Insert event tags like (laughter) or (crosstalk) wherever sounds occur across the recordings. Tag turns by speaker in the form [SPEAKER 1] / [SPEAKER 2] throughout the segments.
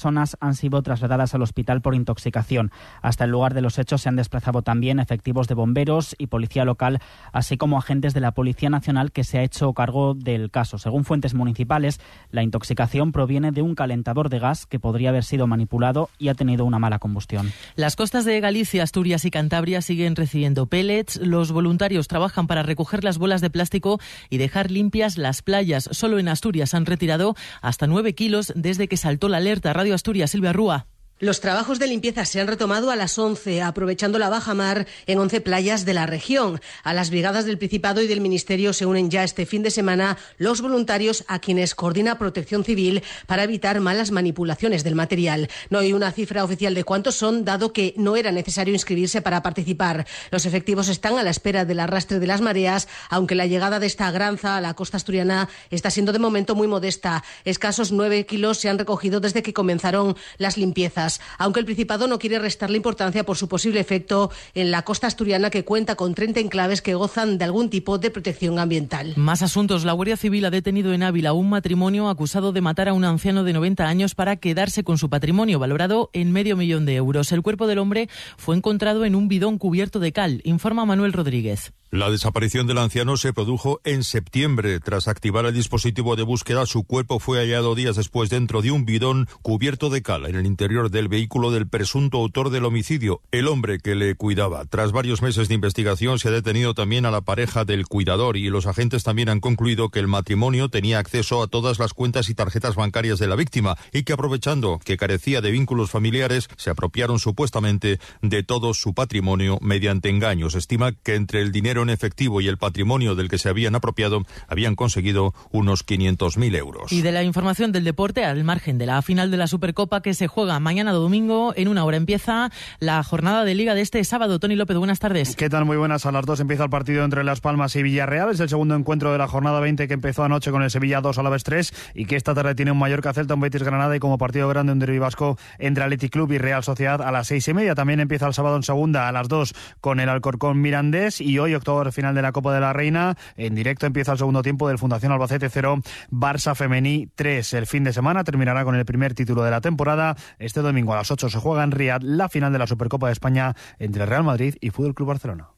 [SPEAKER 1] personas han sido trasladadas al hospital por intoxicación. Hasta el lugar de los hechos se han desplazado también efectivos de bomberos y policía local, así como agentes de la Policía Nacional que se ha hecho cargo del caso. Según fuentes municipales, la intoxicación proviene de un calentador de gas que podría haber sido manipulado y ha tenido una mala combustión.
[SPEAKER 2] Las costas de Galicia, Asturias y Cantabria siguen recibiendo pellets. Los voluntarios trabajan para recoger las bolas de plástico y dejar limpias las playas. Solo en Asturias han retirado hasta 9 kilos desde que saltó la alerta. Radio Asturias, Silvia Rúa.
[SPEAKER 3] Los trabajos de limpieza se han retomado a las 11, aprovechando la baja mar en 11 playas de la región. A las brigadas del Principado y del Ministerio se unen ya este fin de semana los voluntarios a quienes coordina Protección Civil para evitar malas manipulaciones del material. No hay una cifra oficial de cuántos son, dado que no era necesario inscribirse para participar. Los efectivos están a la espera del arrastre de las mareas, aunque la llegada de esta granza a la costa asturiana está siendo de momento muy modesta. Escasos 9 kilos se han recogido desde que comenzaron las limpiezas aunque el Principado no quiere restarle importancia por su posible efecto en la costa asturiana que cuenta con 30 enclaves que gozan de algún tipo de protección ambiental.
[SPEAKER 2] Más asuntos. La Guardia Civil ha detenido en Ávila un matrimonio acusado de matar a un anciano de 90 años para quedarse con su patrimonio, valorado en medio millón de euros. El cuerpo del hombre fue encontrado en un bidón cubierto de cal, informa Manuel Rodríguez.
[SPEAKER 4] La desaparición del anciano se produjo en septiembre. Tras activar el dispositivo de búsqueda, su cuerpo fue hallado días después dentro de un bidón cubierto de cal en el interior del vehículo del presunto autor del homicidio, el hombre que le cuidaba. Tras varios meses de investigación se ha detenido también a la pareja del cuidador y los agentes también han concluido que el matrimonio tenía acceso a todas las cuentas y tarjetas bancarias de la víctima y que aprovechando que carecía de vínculos familiares se apropiaron supuestamente de todo su patrimonio mediante engaños. Estima que entre el dinero en efectivo y el patrimonio del que se habían apropiado habían conseguido unos 500.000 euros.
[SPEAKER 2] Y de la información del deporte, al margen de la final de la Supercopa que se juega mañana domingo, en una hora empieza la jornada de Liga de este sábado. Tony López, buenas tardes.
[SPEAKER 5] ¿Qué tal? Muy buenas. A las dos empieza el partido entre Las Palmas y Villarreal. Es el segundo encuentro de la jornada 20 que empezó anoche con el Sevilla 2 a la vez 3 y que esta tarde tiene un Mallorca Celta, un Betis Granada y como partido grande un derbi vasco entre Athletic Club y Real Sociedad a las seis y media. También empieza el sábado en segunda a las dos con el Alcorcón Mirandés y hoy, octubre final de la Copa de la Reina. En directo empieza el segundo tiempo del Fundación Albacete 0, Barça Femení 3. El fin de semana terminará con el primer título de la temporada. Este domingo a las 8 se juega en Riad la final de la Supercopa de España entre Real Madrid y Fútbol Club Barcelona.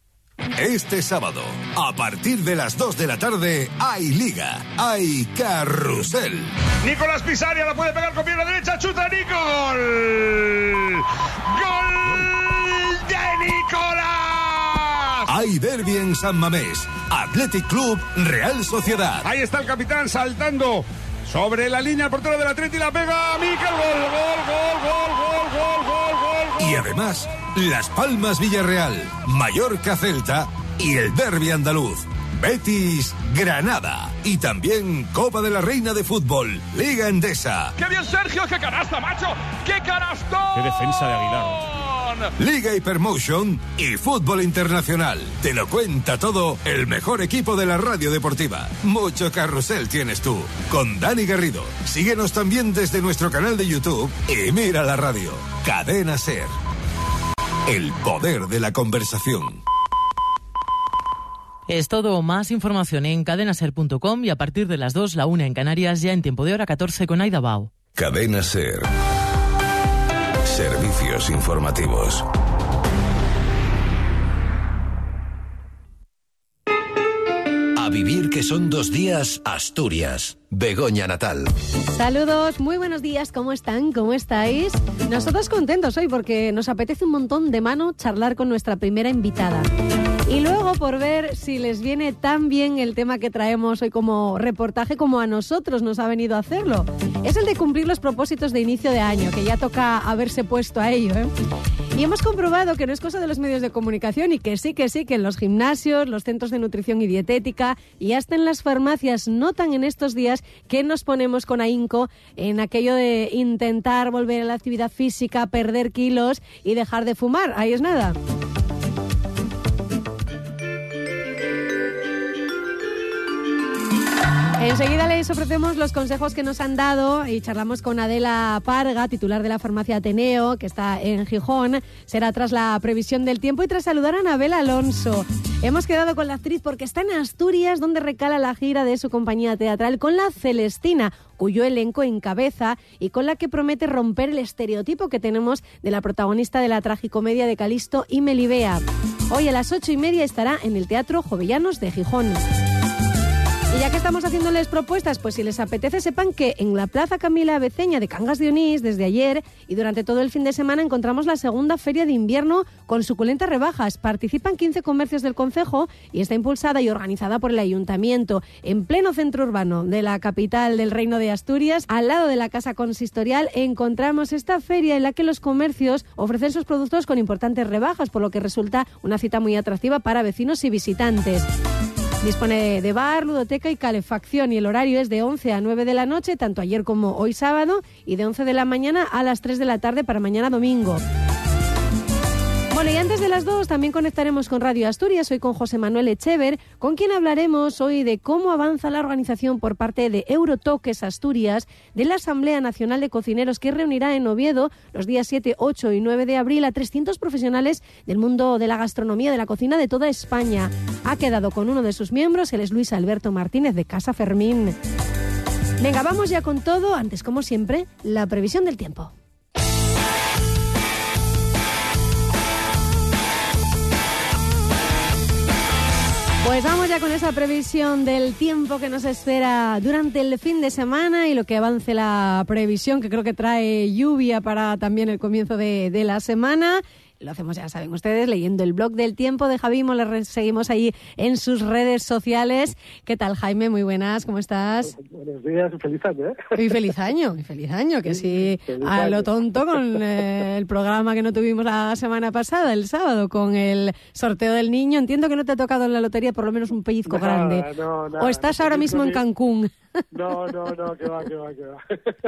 [SPEAKER 6] Este sábado, a partir de las 2 de la tarde, hay Liga, hay Carrusel.
[SPEAKER 7] Nicolás Pisaria la puede pegar con pierna derecha, chuta Nico, gol. Gol de Nicolás.
[SPEAKER 6] Hay derbi en San Mamés, Athletic Club, Real Sociedad.
[SPEAKER 7] Ahí está el capitán saltando sobre la línea, portero del Atleti la pega, Miquel, gol, gol, gol, gol, gol, gol, gol, gol.
[SPEAKER 6] Y además, Las Palmas Villarreal, Mallorca Celta y el derbi andaluz. Betis, Granada. Y también Copa de la Reina de Fútbol, Liga Endesa.
[SPEAKER 7] ¡Qué bien, Sergio! ¡Qué canasta, macho! ¡Qué canastón!
[SPEAKER 8] ¡Qué defensa de Aguilar!
[SPEAKER 6] Liga Hypermotion y Fútbol Internacional. Te lo cuenta todo el mejor equipo de la radio deportiva. Mucho carrusel tienes tú. Con Dani Garrido. Síguenos también desde nuestro canal de YouTube y mira la radio. Cadena Ser. El poder de la conversación.
[SPEAKER 2] Es todo, más información en cadenaser.com y a partir de las 2, la 1 en Canarias, ya en tiempo de hora 14 con Aida Bao.
[SPEAKER 6] Cadena Ser. Servicios informativos. A vivir que son dos días, Asturias. Begoña Natal.
[SPEAKER 9] Saludos, muy buenos días, ¿cómo están? ¿Cómo estáis? Nosotros contentos hoy porque nos apetece un montón de mano charlar con nuestra primera invitada. Y luego por ver si les viene tan bien el tema que traemos hoy como reportaje como a nosotros nos ha venido a hacerlo. Es el de cumplir los propósitos de inicio de año, que ya toca haberse puesto a ello. ¿eh? Y hemos comprobado que no es cosa de los medios de comunicación y que sí, que sí, que en los gimnasios, los centros de nutrición y dietética y hasta en las farmacias notan en estos días que nos ponemos con ahínco en aquello de intentar volver a la actividad física, perder kilos y dejar de fumar. Ahí es nada. Enseguida les ofrecemos los consejos que nos han dado y charlamos con Adela Parga, titular de la farmacia Ateneo, que está en Gijón. Será tras la previsión del tiempo y tras saludar a Anabel Alonso. Hemos quedado con la actriz porque está en Asturias, donde recala la gira de su compañía teatral con la Celestina, cuyo elenco encabeza y con la que promete romper el estereotipo que tenemos de la protagonista de la tragicomedia de Calisto y Melibea. Hoy a las ocho y media estará en el Teatro Jovellanos de Gijón. Y ya que estamos haciéndoles propuestas, pues si les apetece, sepan que en la Plaza Camila Beceña de Cangas de Onís, desde ayer y durante todo el fin de semana, encontramos la segunda feria de invierno con suculentas rebajas. Participan 15 comercios del Concejo y está impulsada y organizada por el Ayuntamiento en pleno centro urbano de la capital del Reino de Asturias. Al lado de la Casa Consistorial encontramos esta feria en la que los comercios ofrecen sus productos con importantes rebajas, por lo que resulta una cita muy atractiva para vecinos y visitantes. Dispone de bar, ludoteca y calefacción y el horario es de 11 a 9 de la noche, tanto ayer como hoy sábado, y de 11 de la mañana a las 3 de la tarde para mañana domingo. Y antes de las dos también conectaremos con Radio Asturias, hoy con José Manuel Echever, con quien hablaremos hoy de cómo avanza la organización por parte de Eurotoques Asturias de la Asamblea Nacional de Cocineros que reunirá en Oviedo los días 7, 8 y 9 de abril a 300 profesionales del mundo de la gastronomía, de la cocina de toda España. Ha quedado con uno de sus miembros, él es Luis Alberto Martínez de Casa Fermín. Venga, vamos ya con todo. Antes, como siempre, la previsión del tiempo. Pues vamos ya con esa previsión del tiempo que nos espera durante el fin de semana y lo que avance la previsión, que creo que trae lluvia para también el comienzo de, la semana. Lo hacemos, ya saben ustedes, leyendo el blog del tiempo de Javimo. Le seguimos ahí en sus redes sociales. ¿Qué tal, Jaime? Muy buenas, ¿cómo estás?
[SPEAKER 10] Buenos días y feliz año, ¿eh?
[SPEAKER 9] Y feliz año, y feliz año, que sí, a lo tonto con eh, el programa que no tuvimos la semana pasada, el sábado, con el sorteo del niño. Entiendo que no te ha tocado en la lotería por lo menos un pellizco
[SPEAKER 10] No,
[SPEAKER 9] grande.
[SPEAKER 10] no, nada,
[SPEAKER 9] o estás ahora mismo en Cancún.
[SPEAKER 10] No, no, no, que va, que va, que va.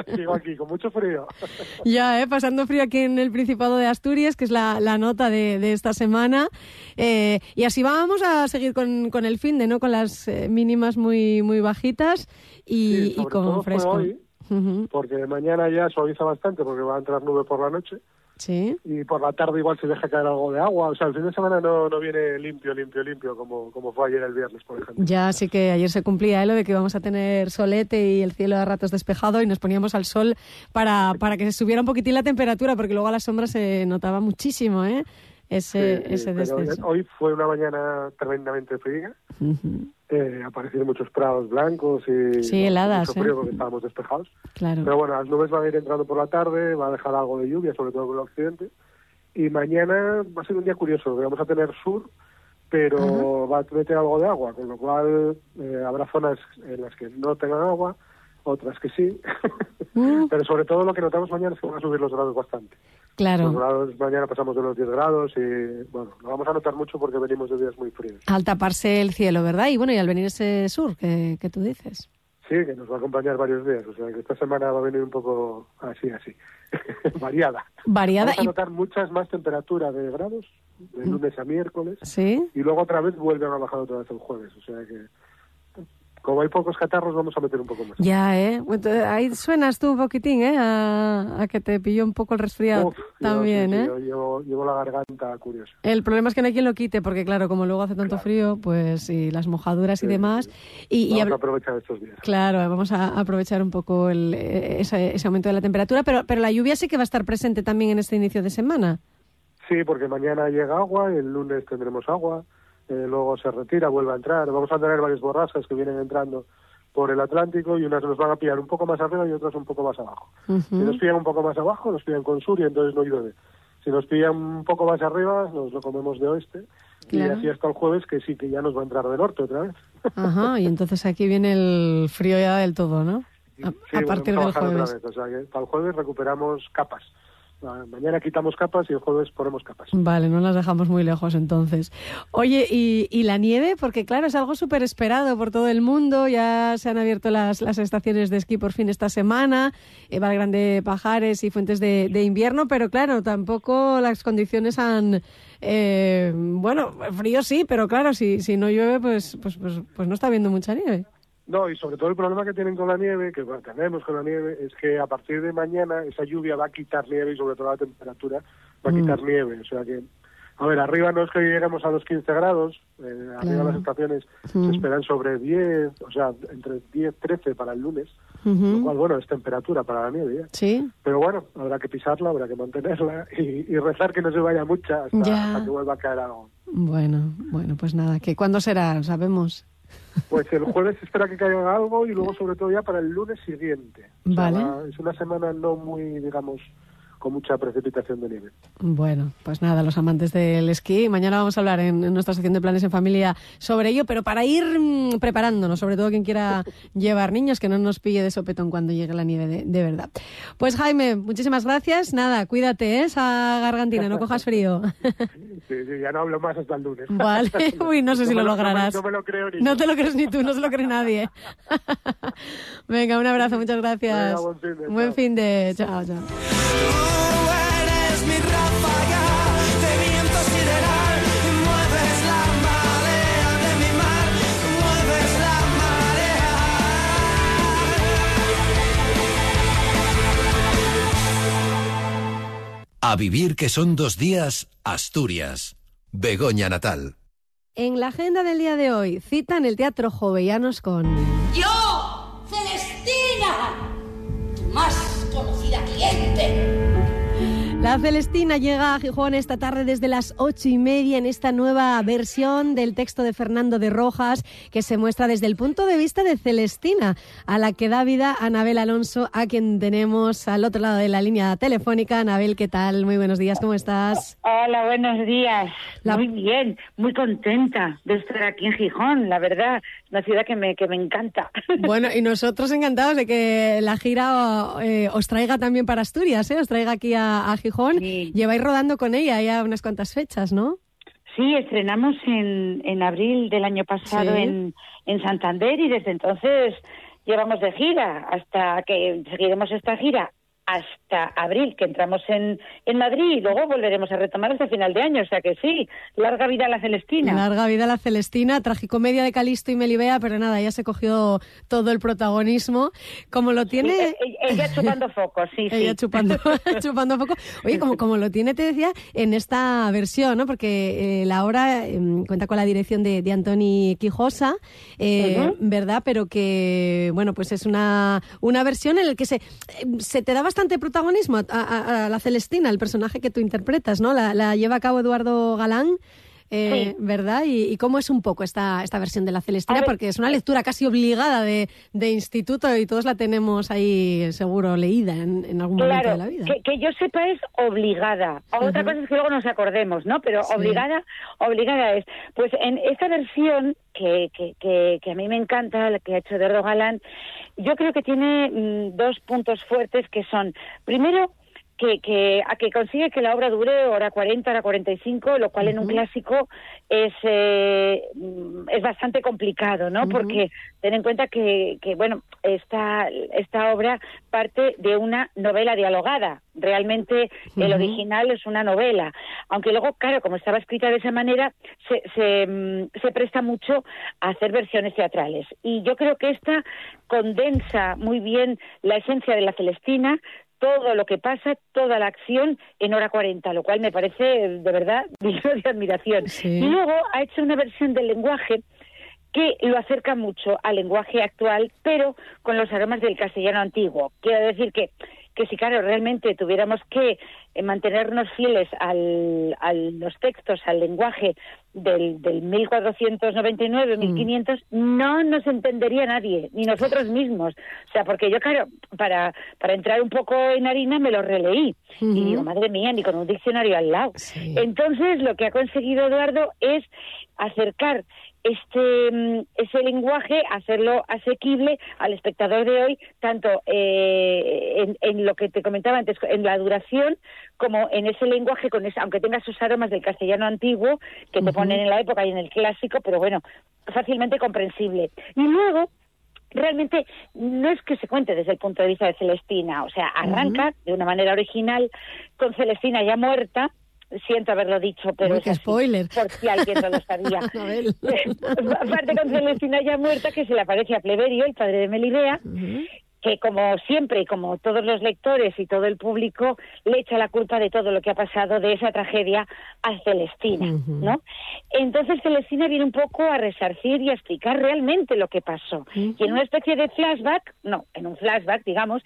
[SPEAKER 10] (laughs) Sigo aquí, con mucho frío. (laughs)
[SPEAKER 9] Ya, ¿eh? pasando frío aquí en el Principado de Asturias, que es la, la nota de, de esta semana. Eh, y así vamos a seguir con, con el fin de, ¿no? Con las eh, mínimas muy, muy bajitas y,
[SPEAKER 10] Sí,
[SPEAKER 9] y con fresco.
[SPEAKER 10] hoy.
[SPEAKER 9] Ujú,
[SPEAKER 10] Porque mañana ya suaviza bastante porque va a entrar nube por la noche
[SPEAKER 9] Sí.
[SPEAKER 10] y por la tarde igual se deja caer algo de agua. O sea, el fin de semana no, no viene limpio, limpio, limpio como, como fue ayer el viernes, por ejemplo.
[SPEAKER 9] Ya sí que ayer se cumplía ¿eh? lo de que íbamos a tener solete y el cielo a ratos despejado y nos poníamos al sol para, para que se subiera un poquitín la temperatura, porque luego a la sombra se notaba muchísimo ¿eh? ese,
[SPEAKER 10] Sí,
[SPEAKER 9] ese descenso.
[SPEAKER 10] hoy fue una mañana tremendamente fría.
[SPEAKER 9] Ujú,
[SPEAKER 10] Eh, aparecieron muchos prados blancos y
[SPEAKER 9] Sí, heladas,
[SPEAKER 10] mucho
[SPEAKER 9] ¿eh?
[SPEAKER 10] frío porque estábamos despejados.
[SPEAKER 9] Claro.
[SPEAKER 10] Pero bueno, las nubes van a ir entrando por la tarde, va a dejar algo de lluvia, sobre todo por el occidente. Y mañana va a ser un día curioso, porque vamos a tener sur, pero va a meter algo de agua, con lo cual eh, habrá zonas en las que no tengan agua, otras que sí. (laughs)
[SPEAKER 9] Mm.
[SPEAKER 10] pero sobre todo lo que notamos mañana es que van a subir los grados bastante. Los
[SPEAKER 9] Claro.
[SPEAKER 10] grados mañana pasamos de los 10 grados y bueno, lo vamos a notar mucho porque venimos de días muy fríos.
[SPEAKER 9] Al taparse el cielo, ¿verdad? Y bueno, y al venir ese sur que, que tú dices.
[SPEAKER 10] Sí, que nos va a acompañar varios días, o sea que esta semana va a venir un poco así, así, (laughs) variada.
[SPEAKER 9] Variada
[SPEAKER 10] Vamos a
[SPEAKER 9] y...
[SPEAKER 10] notar muchas más temperaturas de grados, de lunes a miércoles,
[SPEAKER 9] Sí.
[SPEAKER 10] y luego otra vez vuelven a bajar otra vez el jueves, o sea que como hay pocos catarros vamos a meter un poco más.
[SPEAKER 9] Ya, ¿eh? Entonces, ahí suenas tú un poquitín, ¿eh? A, a que te pilló un poco el resfriado
[SPEAKER 10] Uf, yo-
[SPEAKER 9] también,
[SPEAKER 10] sí, sí,
[SPEAKER 9] ¿eh?
[SPEAKER 10] yo llevo, llevo la garganta curiosa.
[SPEAKER 9] El problema es que no hay quien lo quite, porque claro, como luego hace tanto frío, pues y las mojaduras y
[SPEAKER 10] Sí,
[SPEAKER 9] demás. Y, y
[SPEAKER 10] Vamos a
[SPEAKER 9] habl-
[SPEAKER 10] aprovechar estos días.
[SPEAKER 9] Claro, vamos a aprovechar un poco el, eh, ese, ese aumento de la temperatura, pero, pero la lluvia sí que va a estar presente también en este inicio de semana.
[SPEAKER 10] Sí, porque mañana llega agua, el lunes tendremos agua, eh, luego se retira, vuelve a entrar. Vamos a tener varias borrascas que vienen entrando por el Atlántico y unas nos van a pillar un poco más arriba y otras un poco más abajo. Si nos pillan un poco más abajo, nos pillan con sur y entonces no llueve. Si nos pillan un poco más arriba, nos lo comemos de oeste.
[SPEAKER 9] Claro.
[SPEAKER 10] Y así hasta el jueves, que sí, que ya nos va a entrar de norte otra vez.
[SPEAKER 9] Ajá, y entonces aquí viene el frío ya del todo, ¿no? A,
[SPEAKER 10] Sí,
[SPEAKER 9] a partir del jueves.
[SPEAKER 10] Vez. O sea, que para el jueves recuperamos capas. Ah, Mañana quitamos capas y el jueves ponemos capas.
[SPEAKER 9] Vale, no las dejamos muy lejos entonces. Oye, ¿y, la nieve? Porque claro, es algo súper esperado por todo el mundo. Ya se han abierto las, las estaciones de esquí por fin esta semana. Eh, Valgrande Pajares y Fuentes de, de Invierno. Pero claro, tampoco las condiciones han... eh, bueno, frío sí, pero claro, si, si no llueve, pues, pues, pues, pues no está habiendo mucha nieve.
[SPEAKER 10] No, y sobre todo el problema que tienen con la nieve, que bueno, tenemos con la nieve, es que a partir de mañana esa lluvia va a quitar nieve y sobre todo la temperatura va a
[SPEAKER 9] Mm.
[SPEAKER 10] quitar nieve. O sea que, a ver, arriba no es que lleguemos a los 15 grados, eh, arriba
[SPEAKER 9] Claro.
[SPEAKER 10] las estaciones
[SPEAKER 9] Mm.
[SPEAKER 10] se esperan sobre 10, o sea, entre 10, 13 para el lunes, lo cual, bueno, es temperatura para la nieve ya.
[SPEAKER 9] Sí.
[SPEAKER 10] Pero bueno, habrá que pisarla, habrá que mantenerla (laughs) y, y rezar que no se vaya mucha hasta que vuelva a caer algo.
[SPEAKER 9] Bueno, bueno, pues nada, que cuándo será, sabemos.
[SPEAKER 10] Pues el jueves espera que caiga algo y luego sobre todo ya para el lunes siguiente. O sea,
[SPEAKER 9] Vale.
[SPEAKER 10] va- es una semana no muy, digamos, con mucha precipitación de nieve.
[SPEAKER 9] Bueno, pues nada, los amantes del esquí. Mañana vamos a hablar en, en nuestra sección de planes en familia sobre ello, pero para ir mm, preparándonos, sobre todo quien quiera (laughs) llevar niños, que no nos pille de sopetón cuando llegue la nieve de, de verdad. Pues Jaime, muchísimas gracias. Nada, cuídate, ¿eh? esa gargantina, no cojas frío. (laughs)
[SPEAKER 10] Sí, sí, ya no hablo más hasta el lunes.
[SPEAKER 9] Vale, (laughs) uy, no sé si lo
[SPEAKER 10] no me-
[SPEAKER 9] lograrás.
[SPEAKER 10] No me, lo creo ni
[SPEAKER 9] No
[SPEAKER 10] yo.
[SPEAKER 9] te lo crees ni tú, no se lo cree nadie. Venga, un abrazo, muchas gracias.
[SPEAKER 10] Venga, buen fin de,
[SPEAKER 9] Buen
[SPEAKER 10] chao.
[SPEAKER 9] fin de... Chao, chao.
[SPEAKER 11] A vivir que son dos días, Asturias. Begoña Natal.
[SPEAKER 9] En la agenda del día de hoy, cita en el Teatro Jovellanos con...
[SPEAKER 12] Yo, Celestina, tu más conocida cliente.
[SPEAKER 9] La Celestina llega a Gijón esta tarde desde las ocho y media en esta nueva versión del texto de Fernando de Rojas que se muestra desde el punto de vista de Celestina, a la que da vida Anabel Alonso, a quien tenemos al otro lado de la línea telefónica. Anabel, ¿qué tal? Muy buenos días, ¿cómo estás?
[SPEAKER 13] Hola, buenos días.
[SPEAKER 9] La-
[SPEAKER 13] Muy bien, muy contenta de estar aquí en Gijón, la verdad. Una ciudad que me, que me encanta. (laughs)
[SPEAKER 9] Bueno, y nosotros encantados de que la gira eh, os traiga también para Asturias, ¿eh? os traiga aquí a, a Gijón. Lleváis rodando con ella ya unas cuantas fechas, ¿no?
[SPEAKER 13] Sí, estrenamos en, en abril del año pasado
[SPEAKER 9] Sí.
[SPEAKER 13] en, en Santander y desde entonces llevamos de gira hasta que seguiremos esta gira hasta abril, que entramos en, en Madrid y luego volveremos a retomar hasta final de año. O sea que sí, larga vida a la Celestina.
[SPEAKER 9] Larga vida la Celestina, tragicomedia de Calisto y Melibea, pero nada, ya se cogió todo el protagonismo. Como lo tiene...
[SPEAKER 13] Sí, e- ella chupando foco, sí, (laughs) sí.
[SPEAKER 9] Ella chupando, (laughs) chupando foco. Oye, como, como lo tiene, te decía, en esta versión, ¿no? Porque eh, la obra eh, cuenta con la dirección de, de Antoni Quijosa, eh. ¿verdad? Pero que, bueno, pues es una, una versión en la que se, eh, se te da bastante protagonismo a, a- a la Celestina, el personaje que tú interpretas, ¿no? La, la lleva a cabo Eduardo Galán. eh,
[SPEAKER 13] Sí.
[SPEAKER 9] ¿Verdad? Y, y cómo es un poco esta, esta versión de la Celestina?
[SPEAKER 13] Ver,
[SPEAKER 9] Porque es una lectura casi obligada de, de instituto y todos la tenemos ahí seguro leída en, en algún momento de la vida.
[SPEAKER 13] que, que yo sepa es obligada. Otra cosa es que luego nos acordemos, ¿no? Pero
[SPEAKER 9] Sí.
[SPEAKER 13] obligada, obligada es. Pues en esta versión que, que, que, que a mí me encanta, la que ha hecho Eduardo Galán, yo creo que tiene mm, dos puntos fuertes que son, primero, que, que, a que consigue que la obra dure hora 40, hora 45, lo cual en un clásico es, eh, es bastante complicado, ¿no? Porque ten en cuenta que, que bueno, esta, esta obra parte de una novela dialogada. Realmente el original es una novela. Aunque luego, claro, como estaba escrita de esa manera, se, se, mm, se presta mucho a hacer versiones teatrales. Y yo creo que esta condensa muy bien la esencia de la Celestina, todo lo que pasa, toda la acción en hora 40, lo cual me parece de verdad (laughs) digno de admiración.
[SPEAKER 9] Sí.
[SPEAKER 13] Y luego ha hecho una versión del lenguaje que lo acerca mucho al lenguaje actual, pero con los aromas del castellano antiguo. Quiero decir que, que si, claro, realmente tuviéramos que eh, mantenernos fieles al, a los textos, al lenguaje del, del 1499, 1500, no nos entendería nadie, ni nosotros mismos. O sea, porque yo, claro, para, para entrar un poco en harina me lo releí. Y digo, madre mía, ni con un diccionario al lado.
[SPEAKER 9] Sí.
[SPEAKER 13] Entonces, lo que ha conseguido Eduardo es acercar este mm, ese lenguaje, hacerlo asequible al espectador de hoy, tanto eh, en, en lo que te comentaba antes, en la duración, como en ese lenguaje, con ese, aunque tenga sus aromas del castellano antiguo, que te
[SPEAKER 9] Ujú.
[SPEAKER 13] ponen en la época y en el clásico, pero bueno, fácilmente comprensible. Y luego, realmente no es que se cuente desde el punto de vista de Celestina, o sea, arranca de una manera original con Celestina ya muerta, siento haberlo dicho, pero es
[SPEAKER 9] spoiler.
[SPEAKER 13] por si alguien no lo sabía. (laughs) (laughs) Aparte con Celestina ya muerta, que se le aparece a Pleberio, el padre de Melibea, que como siempre y como todos los lectores y todo el público le echa la culpa de todo lo que ha pasado de esa tragedia a Celestina, ¿no? Entonces Celestina viene un poco a resarcir y a explicar realmente lo que pasó. Y en una especie de flashback, no, en un flashback, digamos,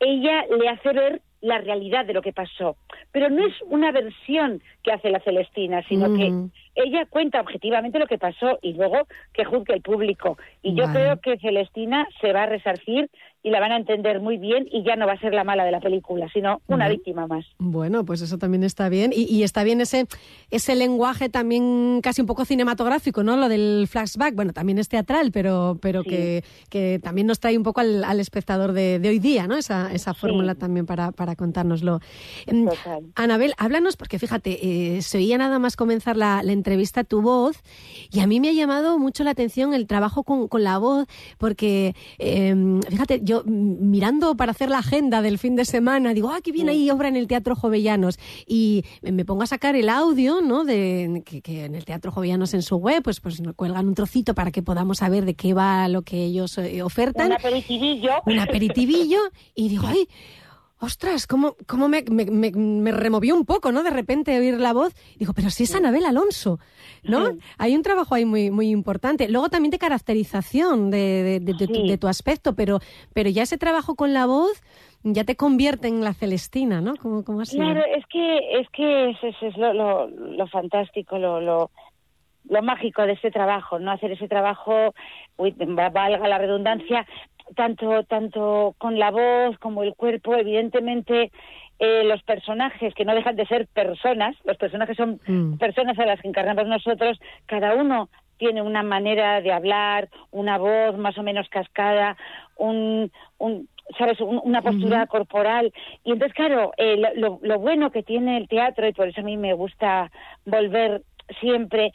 [SPEAKER 13] ella le hace ver la realidad de lo que pasó. Pero no es una versión que hace la Celestina, sino
[SPEAKER 9] Mm.
[SPEAKER 13] que ella cuenta objetivamente lo que pasó y luego que juzgue el público. Y yo
[SPEAKER 9] Vale.
[SPEAKER 13] creo que Celestina se va a resarcir y la van a entender muy bien y ya no va a ser la mala de la película, sino una víctima más.
[SPEAKER 9] Bueno, pues eso también está bien. Y, y está bien ese, ese lenguaje también casi un poco cinematográfico, ¿no? Lo del flashback. Bueno, también es teatral, pero, pero que, que también nos trae un poco al, al espectador de, de hoy día, ¿no? Esa, esa fórmula también para, para contárnoslo. Em, Anabel, háblanos, porque fíjate, eh, se oía nada más comenzar la, la entrevista tu voz, y a mí me ha llamado mucho la atención el trabajo con, con la voz, porque, em, fíjate, yo mm, mirando para hacer la agenda del fin de semana, digo, ah, que viene ahí obra en el Teatro Jovellanos, y me pongo a sacar el audio, ¿no? De, que, que en el Teatro Jovellanos en su web, pues, pues nos cuelgan un trocito para que podamos saber de qué va lo que ellos eh, ofertan.
[SPEAKER 13] Un aperitivillo.
[SPEAKER 9] Un aperitivillo, y digo, (laughs) ay, ostras, cómo, cómo me, me, me- me removió un poco, ¿no? De repente oír la voz. Digo, pero si es Anabel Alonso, ¿no? Hay un trabajo ahí muy, muy importante. Luego también de caracterización de, de- de- tu, de tu aspecto, pero, pero ya ese trabajo con la voz ya te convierte en la Celestina, ¿no? ¿Cómo, cómo sido?
[SPEAKER 13] Claro, es que es que eso es lo, lo, lo fantástico, lo, lo, lo mágico de este trabajo, no hacer ese trabajo, uy, va- valga la redundancia, tanto tanto con la voz como el cuerpo, evidentemente eh, los personajes que no dejan de ser personas, los personajes son personas a las que encarnamos nosotros, cada uno tiene una manera de hablar, una voz más o menos cascada, un, un sabes, Un- una postura corporal. Y entonces, claro, eh, lo- lo bueno que tiene el teatro, y por eso a mí me gusta volver siempre,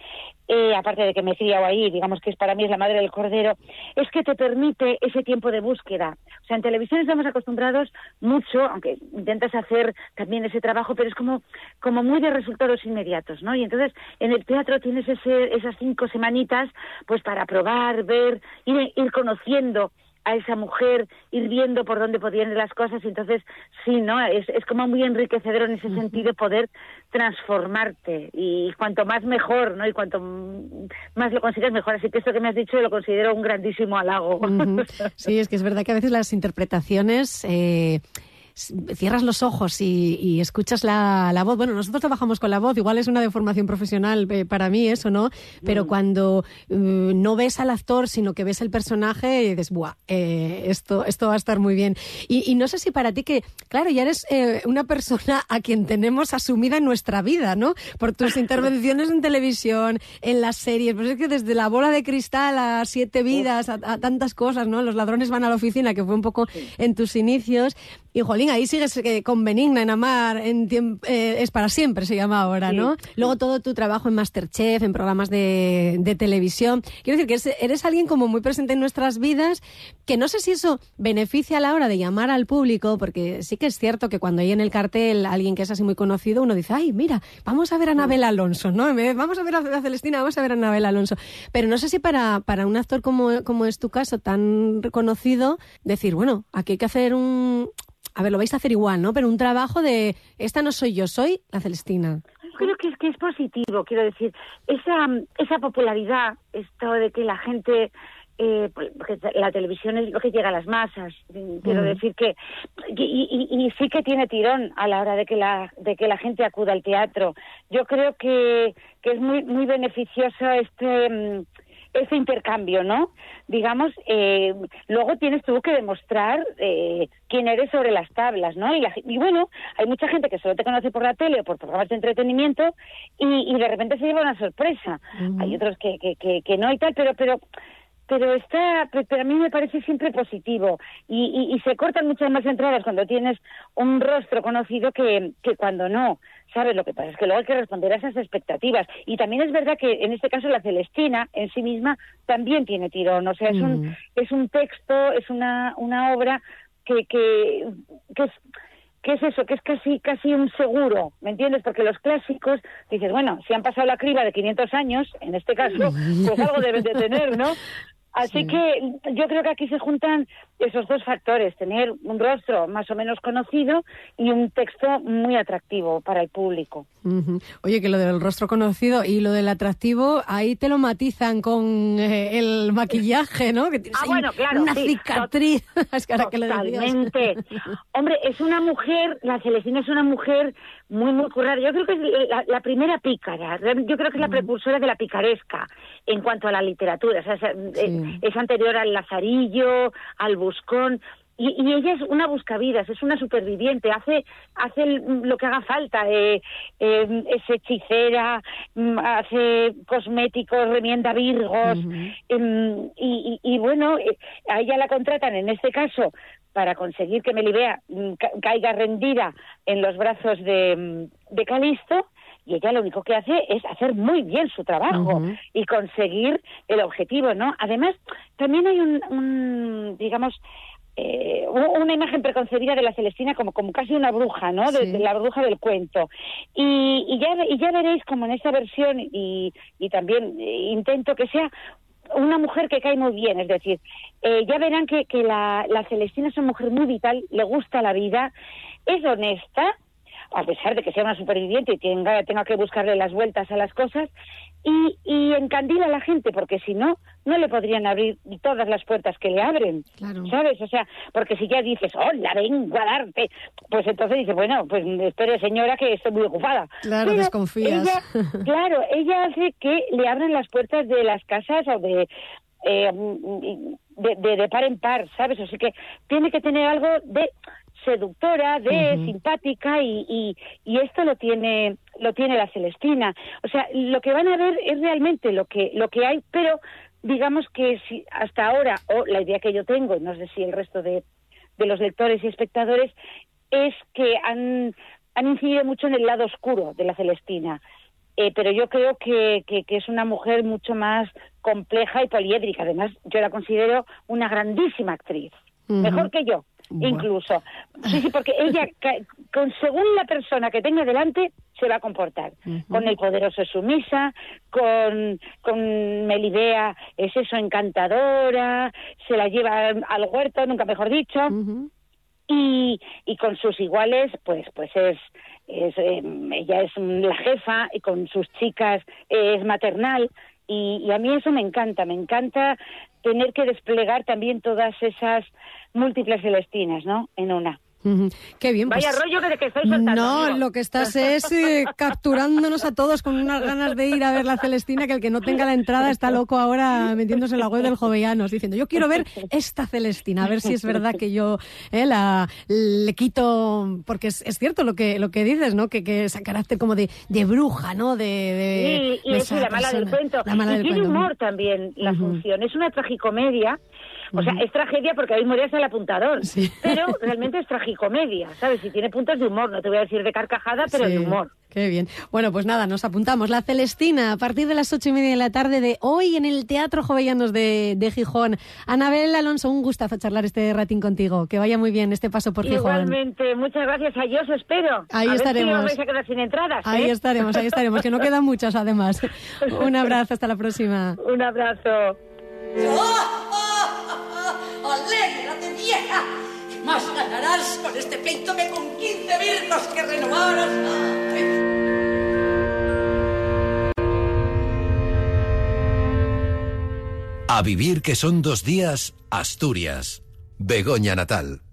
[SPEAKER 13] eh, aparte de que me he criado ahí, digamos que es para mí es la madre del cordero, es que te permite ese tiempo de búsqueda. O sea, en televisión estamos acostumbrados mucho, aunque intentas hacer también ese trabajo, pero es como, como muy de resultados inmediatos, ¿no? Y entonces en el teatro tienes ese, esas cinco semanitas, pues para probar, ver, ir, ir conociendo a esa mujer, ir viendo por dónde podían ir las cosas. Y entonces, sí, ¿no? Es, es como muy enriquecedor en ese sentido poder transformarte. Y cuanto más mejor, ¿no? Y cuanto más lo consigas mejor. Así que esto que me has dicho lo considero un grandísimo halago. (laughs)
[SPEAKER 9] Sí, es que es verdad que a veces las interpretaciones eh, cierras los ojos y, y escuchas la, la voz. Bueno, nosotros trabajamos con la voz, igual es una deformación profesional eh, para mí eso, ¿no? Pero cuando eh, no ves al actor, sino que ves el personaje, y dices, ¡buah! eh, esto, esto va a estar muy bien. Y, y no sé si para ti que, claro, ya eres una persona (laughs) a quien tenemos asumida en nuestra vida, ¿no? Por tus (laughs) intervenciones en televisión, en las series. Pues es que desde la bola de cristal a siete vidas, a, a tantas cosas, ¿no? Los ladrones van a la oficina, que fue un poco en tus inicios. Y, Jolín, ahí sigues eh, con Benigna en Amar, en eh, es para siempre, se llama ahora, ¿no? Luego todo tu trabajo en Masterchef, en programas de, de televisión. Quiero decir que eres, eres alguien como muy presente en nuestras vidas, que no sé si eso beneficia a la hora de llamar al público, porque sí que es cierto que cuando hay en el cartel alguien que es así muy conocido, uno dice, ay, mira, vamos a ver a Anabel Alonso, ¿no? En vez de, Vamos a ver a a Celestina, vamos a ver a Anabel Alonso. Pero no sé si para, para un actor como, como es tu caso, tan reconocido, decir, bueno, aquí hay que hacer un... A ver, lo vais a hacer igual, ¿no? Pero un trabajo de, esta no soy yo, soy la Celestina.
[SPEAKER 13] creo que es que es positivo, quiero decir, esa esa popularidad, esto de que la gente eh, porque la televisión es lo que llega a las masas, quiero
[SPEAKER 14] Mm.
[SPEAKER 13] decir que y, y- y sí que tiene tirón a la hora de que la de que la gente acuda al teatro. Yo creo que, que es muy muy beneficioso este mm, ese intercambio, ¿no? Digamos, eh, luego tienes tú que demostrar eh, quién eres sobre las tablas, ¿no? Y, la y bueno, hay mucha gente que solo te conoce por la tele o por programas de entretenimiento y, y de repente se lleva una sorpresa. Hay otros que, que, que, que no y tal, pero pero pero está pe- pero a mí me parece siempre positivo. Y, y, y se cortan muchas más entradas cuando tienes un rostro conocido que, que cuando no. Sabes lo que pasa es que luego hay que responder a esas expectativas. Y también es verdad que en este caso la Celestina en sí misma también tiene tirón. O sea es un es un texto es una una obra que que, que es que es eso, que es casi casi un seguro, ¿me entiendes? Porque los clásicos, dices, bueno, si han pasado la criba de 500 años, en este caso, pues algo deben de tener, ¿no? (laughs) Así que yo creo que aquí se juntan esos dos factores, tener un rostro más o menos conocido y un texto muy atractivo para el público.
[SPEAKER 9] Ujú. Oye, que lo del rostro conocido y lo del atractivo, ahí te lo matizan con eh, el maquillaje, ¿no? Que tienes
[SPEAKER 13] Ah, bueno, claro,
[SPEAKER 9] una
[SPEAKER 13] sí.
[SPEAKER 9] cicatriz. (laughs) es que ahora que lo decías.
[SPEAKER 13] Totalmente. Hombre, es una mujer, la Celestina es una mujer muy, muy currada. Yo creo que es la, la primera pícara. Yo creo que es la precursora de la picaresca en cuanto a la literatura. O sea, es, eh, es anterior al Lazarillo, al Buscón. Y, y ella es una buscavidas, es una superviviente, hace hace lo que haga falta, eh, eh, es hechicera, mm, hace cosméticos, remienda virgos, em, y, y- y bueno, eh, a ella la contratan en este caso para conseguir que Melibea mm, ca- caiga rendida en los brazos de, mm, de Calisto, y ella lo único que hace es hacer muy bien su trabajo y conseguir el objetivo, ¿no? Además, también hay un, un, digamos, eh, una imagen preconcebida de la Celestina como, como casi una bruja, ¿no?
[SPEAKER 14] Sí.
[SPEAKER 13] de la bruja del cuento. Y, y, ya, y ya veréis como en esta versión, y, y también eh, intento que sea una mujer que cae muy bien, es decir, eh, ya verán que, que la, la Celestina es una mujer muy vital, le gusta la vida, es honesta, a pesar de que sea una superviviente y tenga, tenga que buscarle las vueltas a las cosas, y, y encandila a la gente, porque si no, no le podrían abrir todas las puertas que le abren, ¿sabes? O sea, porque si ya dices, hola, vengo a darte, pues entonces dice, bueno, pues espere señora que estoy muy ocupada.
[SPEAKER 9] Claro,
[SPEAKER 13] Pero
[SPEAKER 9] desconfías.
[SPEAKER 13] ella- (laughs) claro, ella hace que le abran las puertas de las casas o de... eh, de, de, de par en par, ¿sabes? Así que tiene que tener algo de seductora, de simpática y, y, y esto lo tiene lo tiene la Celestina. O sea, lo que van a ver es realmente lo que lo que hay, pero digamos que si hasta ahora o la idea que yo tengo, y no sé si el resto de, de los lectores y espectadores es que han han incidido mucho en el lado oscuro de la Celestina. Eh, pero yo creo que, que, que es una mujer mucho más compleja y poliédrica. Además, yo la considero una grandísima actriz, mejor que yo, incluso. Sí, sí, porque ella, (laughs) con según la persona que tenga delante, se va a comportar. Con el poderoso es sumisa, con, con Melibea es eso, encantadora, se la lleva al huerto, nunca mejor dicho. Y, y con sus iguales pues pues es, es eh, ella es la jefa y con sus chicas eh, es maternal y, y a mí eso me encanta me encanta tener que desplegar también todas esas múltiples celestinas no en una
[SPEAKER 9] Qué bien.
[SPEAKER 13] Vaya
[SPEAKER 9] pues-
[SPEAKER 13] rollo que que estoy soltando.
[SPEAKER 9] No, lo que estás es eh, (laughs) capturándonos a todos con unas ganas de ir a ver la Celestina, que el que no tenga la entrada está loco ahora metiéndose en la web del Jovellanos, diciendo, yo quiero ver esta Celestina, a ver si es verdad que yo eh, la le quito, porque es, es cierto lo que lo que dices, ¿no? Que, que ese carácter como de, de bruja, ¿no? De, de-
[SPEAKER 13] Sí, y
[SPEAKER 9] de
[SPEAKER 13] es la mala del cuento.
[SPEAKER 9] La mala
[SPEAKER 13] y
[SPEAKER 9] del
[SPEAKER 13] tiene
[SPEAKER 9] cuento.
[SPEAKER 13] humor también la función. Es una tragicomedia. O sea, es tragedia porque ahí morías al apuntador. Pero realmente es tragicomedia, ¿sabes? Y tiene puntos de humor. No te voy a decir de carcajada, pero
[SPEAKER 9] Sí,
[SPEAKER 13] de humor.
[SPEAKER 9] Qué bien. Bueno, pues nada, nos apuntamos. La Celestina, a partir de las ocho y media de la tarde de hoy en el Teatro Jovellanos de, de Gijón. Anabel Alonso, un gustazo charlar este ratín contigo. Que vaya muy bien este paso por Gijón.
[SPEAKER 13] Igualmente, muchas gracias. Ahí os espero.
[SPEAKER 9] Ahí
[SPEAKER 13] a ver
[SPEAKER 9] estaremos.
[SPEAKER 13] si os vais a quedar sin entradas.
[SPEAKER 9] Ahí
[SPEAKER 13] ¿eh?
[SPEAKER 9] estaremos, ahí estaremos, que no quedan muchas además. (laughs) Un abrazo, hasta la próxima.
[SPEAKER 13] Un abrazo.
[SPEAKER 12] ¡Alégrate, vieja! ¿Qué más ganarás con este pleito que con 15 virnos que renovaras?
[SPEAKER 11] A vivir que son dos días, Asturias. Begoña Natal.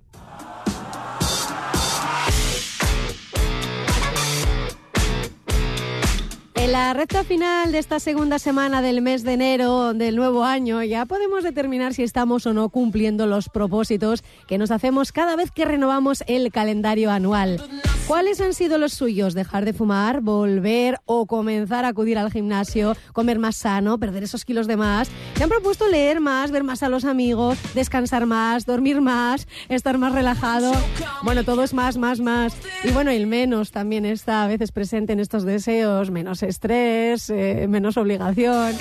[SPEAKER 9] En la recta final de esta segunda semana del mes de enero del nuevo año ya podemos determinar si estamos o no cumpliendo los propósitos que nos hacemos cada vez que renovamos el calendario anual. ¿Cuáles han sido los suyos? Dejar de fumar, volver o comenzar a acudir al gimnasio, comer más sano, perder esos kilos de más. Se han propuesto leer más, ver más a los amigos, descansar más, dormir más, estar más relajado. Bueno, todo es más, más, más. Y bueno, el menos también está a veces presente en estos deseos, menos estrés, eh, menos obligación.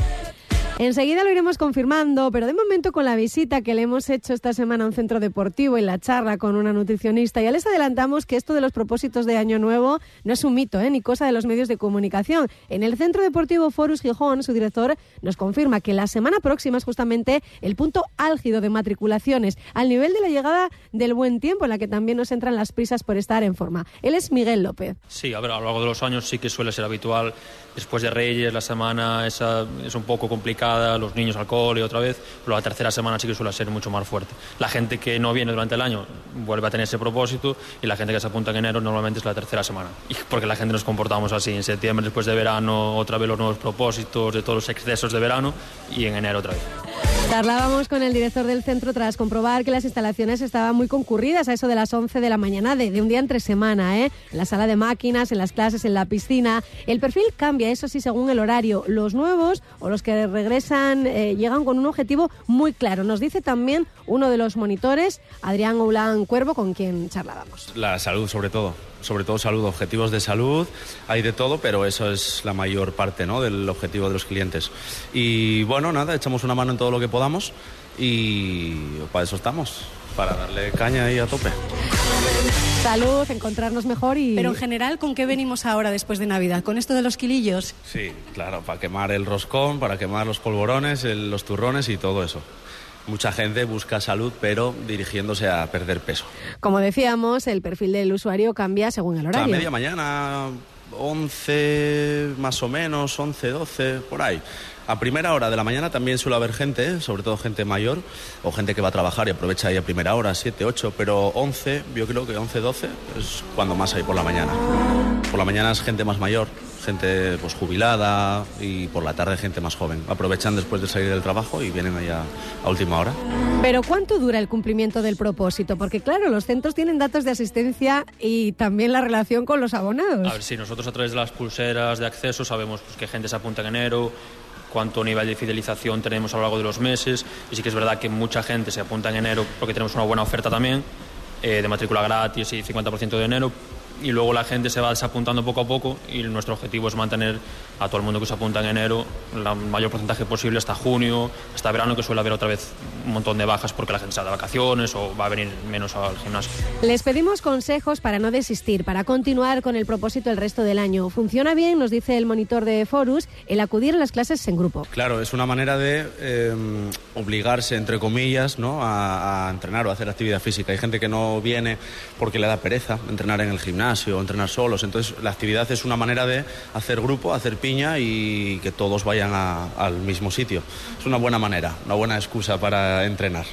[SPEAKER 9] Enseguida lo iremos confirmando, pero de momento con la visita que le hemos hecho esta semana a un centro deportivo y la charla con una nutricionista, ya les adelantamos que esto de los propósitos de Año Nuevo no es un mito, ¿eh? ni cosa de los medios de comunicación. En el centro deportivo Forus Gijón, su director nos confirma que la semana próxima es justamente el punto álgido de matriculaciones, al nivel de la llegada del buen tiempo, en la que también nos entran las prisas por estar en forma. Él es Miguel López.
[SPEAKER 14] Sí, a ver, a lo largo de los años sí que suele ser habitual. Después de Reyes, la semana esa es un poco complicada, los niños al cole otra vez, pero la tercera semana sí que suele ser mucho más fuerte. La gente que no viene durante el año vuelve a tener ese propósito y la gente que se apunta en enero normalmente es la tercera semana. Porque la gente nos comportamos así, en septiembre después de verano otra vez los nuevos propósitos de todos los excesos de verano y en enero otra vez.
[SPEAKER 9] Charlábamos con el director del centro tras comprobar que las instalaciones estaban muy concurridas a eso de las 11 de la mañana de, un día entre semana, ¿eh? en la sala de máquinas, en las clases, en la piscina. El perfil cambia, eso sí, según el horario. Los nuevos o los que regresan eh, llegan con un objetivo muy claro. Nos dice también uno de los monitores, Adrián Oulán Cuervo, con quien charlábamos.
[SPEAKER 15] La salud, sobre todo. Sobre todo salud, objetivos de salud, hay de todo, pero eso es la mayor parte ¿no? del objetivo de los clientes. Y bueno, nada, echamos una mano en todo lo que podamos y para eso estamos, para darle caña ahí a tope.
[SPEAKER 9] Salud, encontrarnos mejor y...
[SPEAKER 16] Pero en general, ¿con qué venimos ahora después de Navidad? ¿Con esto de los kilillos?
[SPEAKER 15] Sí, claro, para quemar el roscón, para quemar los polvorones, el- los turrones y todo eso. Mucha gente busca salud, pero dirigiéndose a perder peso.
[SPEAKER 9] Como decíamos, el perfil del usuario cambia según el horario.
[SPEAKER 15] media mañana, 11 más o menos, 11, 12, por ahí. A primera hora de la mañana también suele haber gente, sobre todo gente mayor o gente que va a trabajar y aprovecha ahí a primera hora, 7, 8, pero 11, yo creo que 11, 12 es cuando más hay por la mañana. Por la mañana es gente más mayor, gente pues jubilada y por la tarde gente más joven. Aprovechan después de salir del trabajo y vienen ahí a, última hora.
[SPEAKER 9] Pero ¿cuánto dura el cumplimiento del propósito? Porque claro, los centros tienen datos de asistencia y también la relación con los abonados.
[SPEAKER 14] A ver, sí, nosotros a través de las pulseras de acceso sabemos pues, qué gente se apunta en enero, cuánto nivel de fidelización tenemos a lo largo de los meses. Y sí que es verdad que mucha gente se apunta en enero porque tenemos una buena oferta también eh, de matrícula gratis y 50% de enero. Y luego la gente se va desapuntando poco a poco y nuestro objetivo es mantener a todo el mundo que se apunta en enero el mayor porcentaje posible hasta junio, hasta verano, que suele haber otra vez un montón de bajas porque la gente está de vacaciones o va a venir menos al gimnasio.
[SPEAKER 9] Les pedimos consejos para no desistir, para continuar con el propósito el resto del año. Funciona bien, nos dice el monitor de Forus, el acudir a las clases en grupo.
[SPEAKER 15] Claro, es una manera de eh, obligarse, entre comillas, ¿no? a, a entrenar o a hacer actividad física. Hay gente que no viene porque le da pereza entrenar en el gimnasio o entrenar solos. Entonces, la actividad es una manera de hacer grupo, hacer piña y que todos vayan al mismo sitio. Es una buena manera, una buena excusa para entrenar.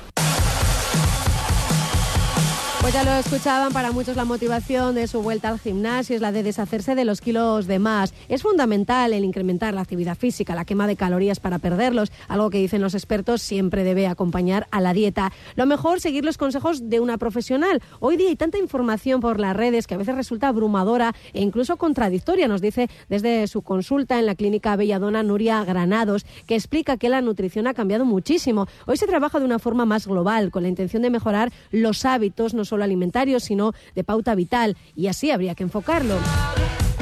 [SPEAKER 9] Pues ya lo escuchaban, para muchos la motivación de su vuelta al gimnasio es la de deshacerse de los kilos de más. Es fundamental el incrementar la actividad física, la quema de calorías para perderlos, algo que dicen los expertos siempre debe acompañar a la dieta. Lo mejor, seguir los consejos de una profesional. Hoy día hay tanta información por las redes que a veces resulta abrumadora e incluso contradictoria, nos dice desde su consulta en la clínica Belladona Nuria Granados, que explica que la nutrición ha cambiado muchísimo. Hoy se trabaja de una forma más global, con la intención de mejorar los hábitos, no solo alimentarios, sino de pauta vital, y así habría que enfocarlo.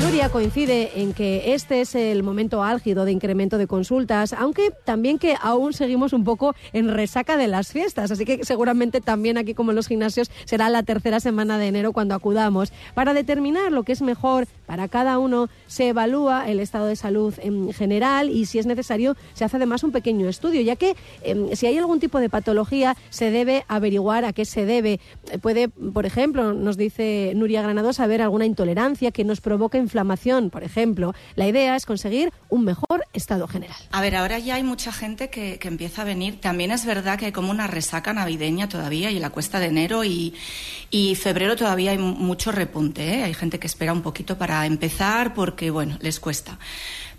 [SPEAKER 9] Nuria coincide en que este es el momento álgido de incremento de consultas, aunque también que aún seguimos un poco en resaca de las fiestas, así que seguramente también aquí como en los gimnasios será la tercera semana de enero cuando acudamos. Para determinar lo que es mejor para cada uno se evalúa el estado de salud en general y si es necesario se hace además un pequeño estudio, ya que em, si hay algún tipo de patología se debe averiguar a qué se debe. Eh, Puede, por ejemplo, nos dice Nuria Granados, haber alguna intolerancia que nos provoque inflamación, por ejemplo. La idea es conseguir un mejor estado general.
[SPEAKER 17] A ver, ahora ya hay mucha gente que, que empieza a venir. También es verdad que hay como una resaca navideña todavía y la cuesta de enero y, y febrero todavía hay mu- mucho repunte. ¿eh? Hay gente que espera un poquito para empezar porque, bueno, les cuesta.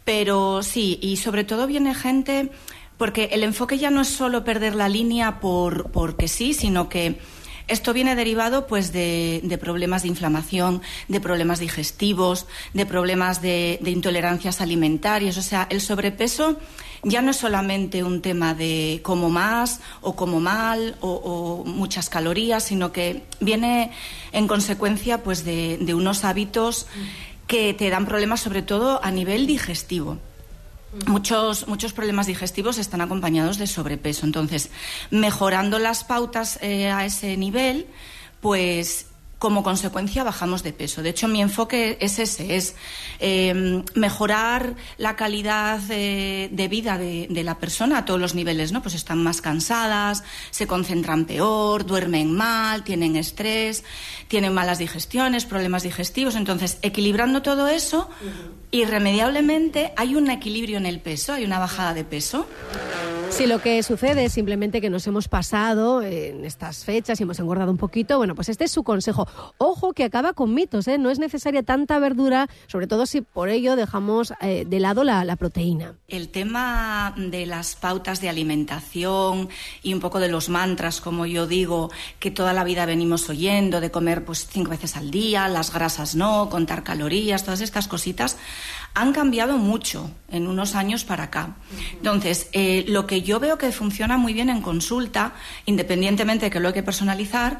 [SPEAKER 17] Pero sí, y sobre todo viene gente porque el enfoque ya no es solo perder la línea por, porque sí, sino que esto viene derivado pues de, de problemas de inflamación, de problemas digestivos, de problemas de, de intolerancias alimentarias. O sea, el sobrepeso ya no es solamente un tema de como más o como mal o, o muchas calorías, sino que viene en consecuencia pues de, de unos hábitos que te dan problemas sobre todo a nivel digestivo. Muchos, muchos problemas digestivos están acompañados de sobrepeso. Entonces, mejorando las pautas eh, a ese nivel, pues como consecuencia bajamos de peso. De hecho, mi enfoque es ese, es eh, mejorar la calidad de, de vida de, de la persona a todos los niveles, ¿no? Pues están más cansadas, se concentran peor, duermen mal, tienen estrés, tienen malas digestiones, problemas digestivos. Entonces, equilibrando todo eso, irremediablemente hay un equilibrio en el peso, hay una bajada de peso.
[SPEAKER 9] Si lo que sucede es simplemente que nos hemos pasado en estas fechas y hemos engordado un poquito, bueno, pues este es su consejo. Ojo que acaba con mitos, ¿eh? No es necesaria tanta verdura, sobre todo si por ello dejamos eh, de lado la, proteína.
[SPEAKER 17] El tema de las pautas de alimentación y un poco de los mantras, como yo digo, que toda la vida venimos oyendo, de comer pues cinco veces al día, las grasas no, contar calorías, todas estas cositas, han cambiado mucho en unos años para acá. Entonces, eh, lo que yo veo que funciona muy bien en consulta, independientemente de que lo hay que personalizar,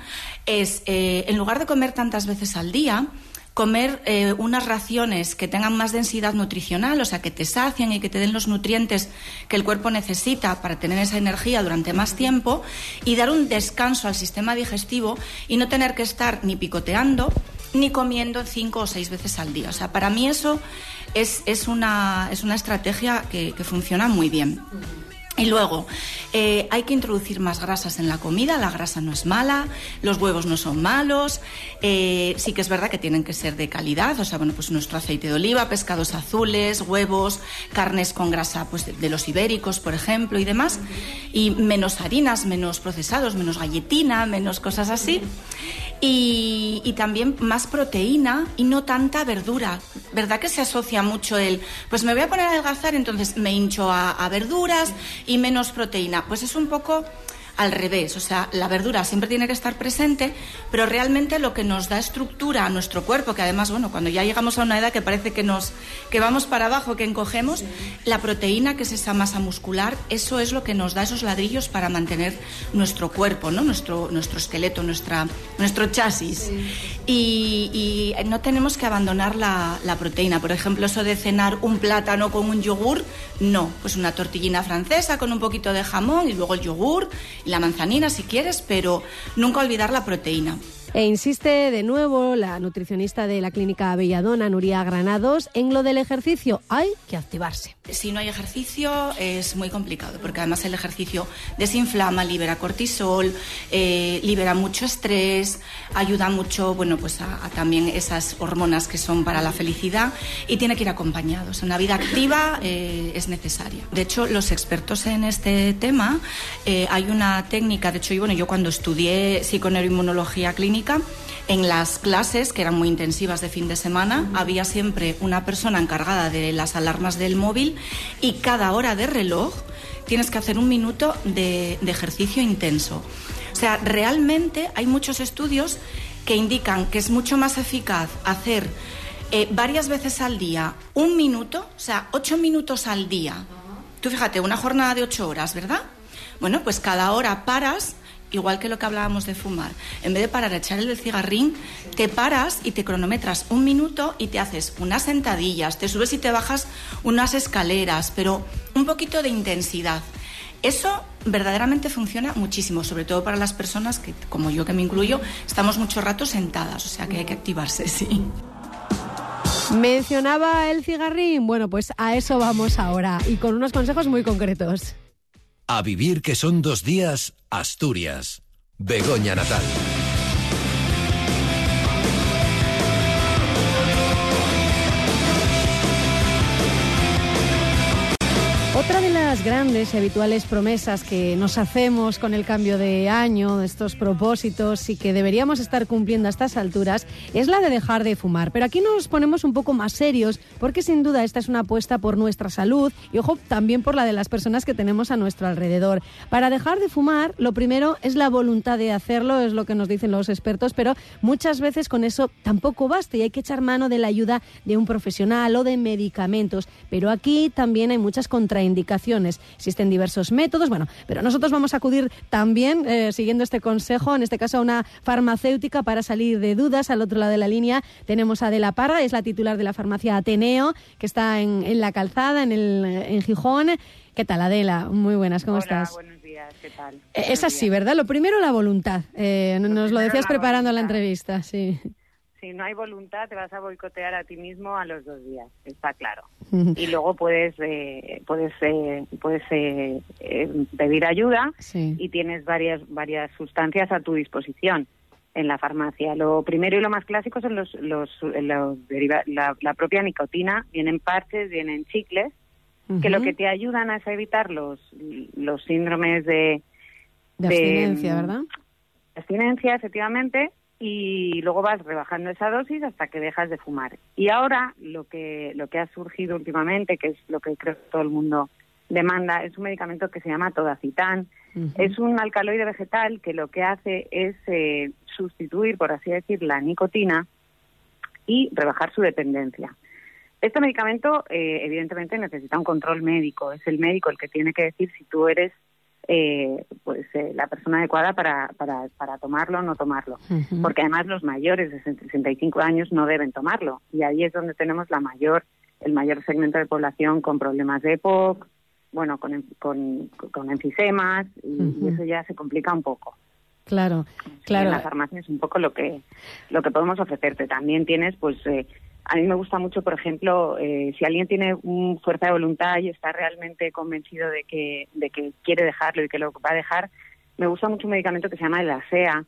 [SPEAKER 17] es eh, en lugar de comer tantas veces al día, comer eh, unas raciones que tengan más densidad nutricional, o sea, que te sacien y que te den los nutrientes que el cuerpo necesita para tener esa energía durante más tiempo y dar un descanso al sistema digestivo y no tener que estar ni picoteando ni comiendo cinco o seis veces al día. O sea, para mí eso es, es, una, es una estrategia que, que funciona muy bien. Y luego, eh, hay que introducir más grasas en la comida. La grasa no es mala, los huevos no son malos. eh, sí que es verdad que tienen que ser de calidad, o sea, bueno, pues nuestro aceite de oliva, pescados azules, huevos, carnes con grasa pues, de, de los ibéricos, por ejemplo, y demás. Y menos harinas, menos procesados, menos galletina, menos cosas así. Y, y también más proteína y no tanta verdura. ¿Verdad que se asocia mucho el, pues me voy a poner a adelgazar, entonces me hincho a, a verduras y menos proteína? Pues es un poco al revés, o sea, la verdura siempre tiene que estar presente, pero realmente lo que nos da estructura a nuestro cuerpo, que además, bueno, cuando ya llegamos a una edad que parece que nos que vamos para abajo, que encogemos, la proteína, que es esa masa muscular, eso es lo que nos da esos ladrillos para mantener nuestro cuerpo, ¿no? Nuestro nuestro esqueleto, nuestra nuestro chasis. Y, y no tenemos que abandonar la, la proteína. Por ejemplo, eso de cenar un plátano con un yogur, no, pues una tortillina francesa con un poquito de jamón y luego el yogur la manzanina si quieres, pero nunca olvidar la proteína.
[SPEAKER 9] E insiste de nuevo la nutricionista de la clínica Belladona, Nuria Granados, en lo del ejercicio. Hay que activarse.
[SPEAKER 17] Si no hay ejercicio es muy complicado, porque además el ejercicio desinflama, libera cortisol, eh, libera mucho estrés, ayuda mucho, bueno, pues a, también esas hormonas que son para la felicidad y tiene que ir acompañado. O una vida activa eh, es necesaria. De hecho, los expertos en este tema, eh, hay una técnica, de hecho, yo, bueno, yo cuando estudié psiconeuroinmunología clínica, en las clases, que eran muy intensivas de fin de semana, había siempre una persona encargada de las alarmas del móvil y cada hora de reloj tienes que hacer un minuto de, de ejercicio intenso. O sea, realmente hay muchos estudios que indican que es mucho más eficaz hacer eh, varias veces al día un minuto, o sea, ocho minutos al día. Tú fíjate, una jornada de ocho horas, ¿verdad? Bueno, pues cada hora paras igual que lo que hablábamos de fumar, en vez de parar a echar el cigarrín, te paras y te cronometras un minuto y te haces unas sentadillas, te subes y te bajas unas escaleras, pero un poquito de intensidad. Eso verdaderamente funciona muchísimo, sobre todo para las personas que, como yo que me incluyo, estamos mucho rato sentadas, o sea que hay que activarse, sí.
[SPEAKER 9] Mencionaba el cigarrín. Bueno, pues a eso vamos ahora y con unos consejos muy concretos.
[SPEAKER 11] A vivir que son dos días, Asturias. Begoña Natal.
[SPEAKER 9] Otra de las grandes y habituales promesas que nos hacemos con el cambio de año, estos propósitos y que deberíamos estar cumpliendo a estas alturas, es la de dejar de fumar. Pero aquí nos ponemos un poco más serios porque sin duda esta es una apuesta por nuestra salud y ojo también por la de las personas que tenemos a nuestro alrededor. Para dejar de fumar, lo primero es la voluntad de hacerlo, es lo que nos dicen los expertos, pero muchas veces con eso tampoco basta y hay que echar mano de la ayuda de un profesional o de medicamentos. Pero aquí también hay muchas contraindicaciones soluciones. Existen diversos métodos, bueno, pero nosotros vamos a acudir también, eh, siguiendo este consejo, en este caso a una farmacéutica para salir de dudas. Al otro lado de la línea tenemos a Adela Parra, es la titular de la farmacia Ateneo, que está en, en la calzada, en, el, en Gijón. ¿Qué tal, Adela? Muy buenas, ¿cómo
[SPEAKER 18] Hola,
[SPEAKER 9] estás?
[SPEAKER 18] buenos días, ¿qué tal?
[SPEAKER 9] Eh, Es así. ¿verdad? Lo primero, la voluntad. Eh, nos lo decías
[SPEAKER 18] la
[SPEAKER 9] preparando la entrevista, sí.
[SPEAKER 18] Si no hay voluntad, te vas a boicotear a ti mismo a los dos días, está claro. Y luego puedes eh, puedes eh, puedes eh, eh, pedir ayuda
[SPEAKER 9] Sí.
[SPEAKER 18] y tienes varias varias sustancias a tu disposición en la farmacia. Lo primero y lo más clásico son los los, los deriva- la, la propia nicotina, vienen parches, vienen chicles que lo que te ayudan es a evitar los los síndromes de
[SPEAKER 9] De abstinencia, ¿verdad?
[SPEAKER 18] abstinencia, efectivamente, y luego vas rebajando esa dosis hasta que dejas de fumar. Y ahora lo que lo que ha surgido últimamente, que es lo que creo que todo el mundo demanda, es un medicamento que se llama Todacitán. Es un alcaloide vegetal que lo que hace es eh, sustituir, por así decir, la nicotina y rebajar su dependencia. Este medicamento, eh, evidentemente, necesita un control médico. Es el médico el que tiene que decir si tú eres eh, pues eh, la persona adecuada para, para, para tomarlo o no tomarlo. Porque además los mayores de 65 años no deben tomarlo. Y ahí es donde tenemos la mayor, el mayor segmento de población con problemas de EPOC, bueno, con, en- con, con enfisemas, y, eso ya se complica un poco.
[SPEAKER 9] Claro,
[SPEAKER 18] En
[SPEAKER 9] claro.
[SPEAKER 18] la farmacia es un poco lo que lo que podemos ofrecerte. También tienes, pues, eh, a mí me gusta mucho, por ejemplo, eh, si alguien tiene un fuerza de voluntad y está realmente convencido de que de que quiere dejarlo y que lo va a dejar, me gusta mucho un medicamento que se llama el ASEA,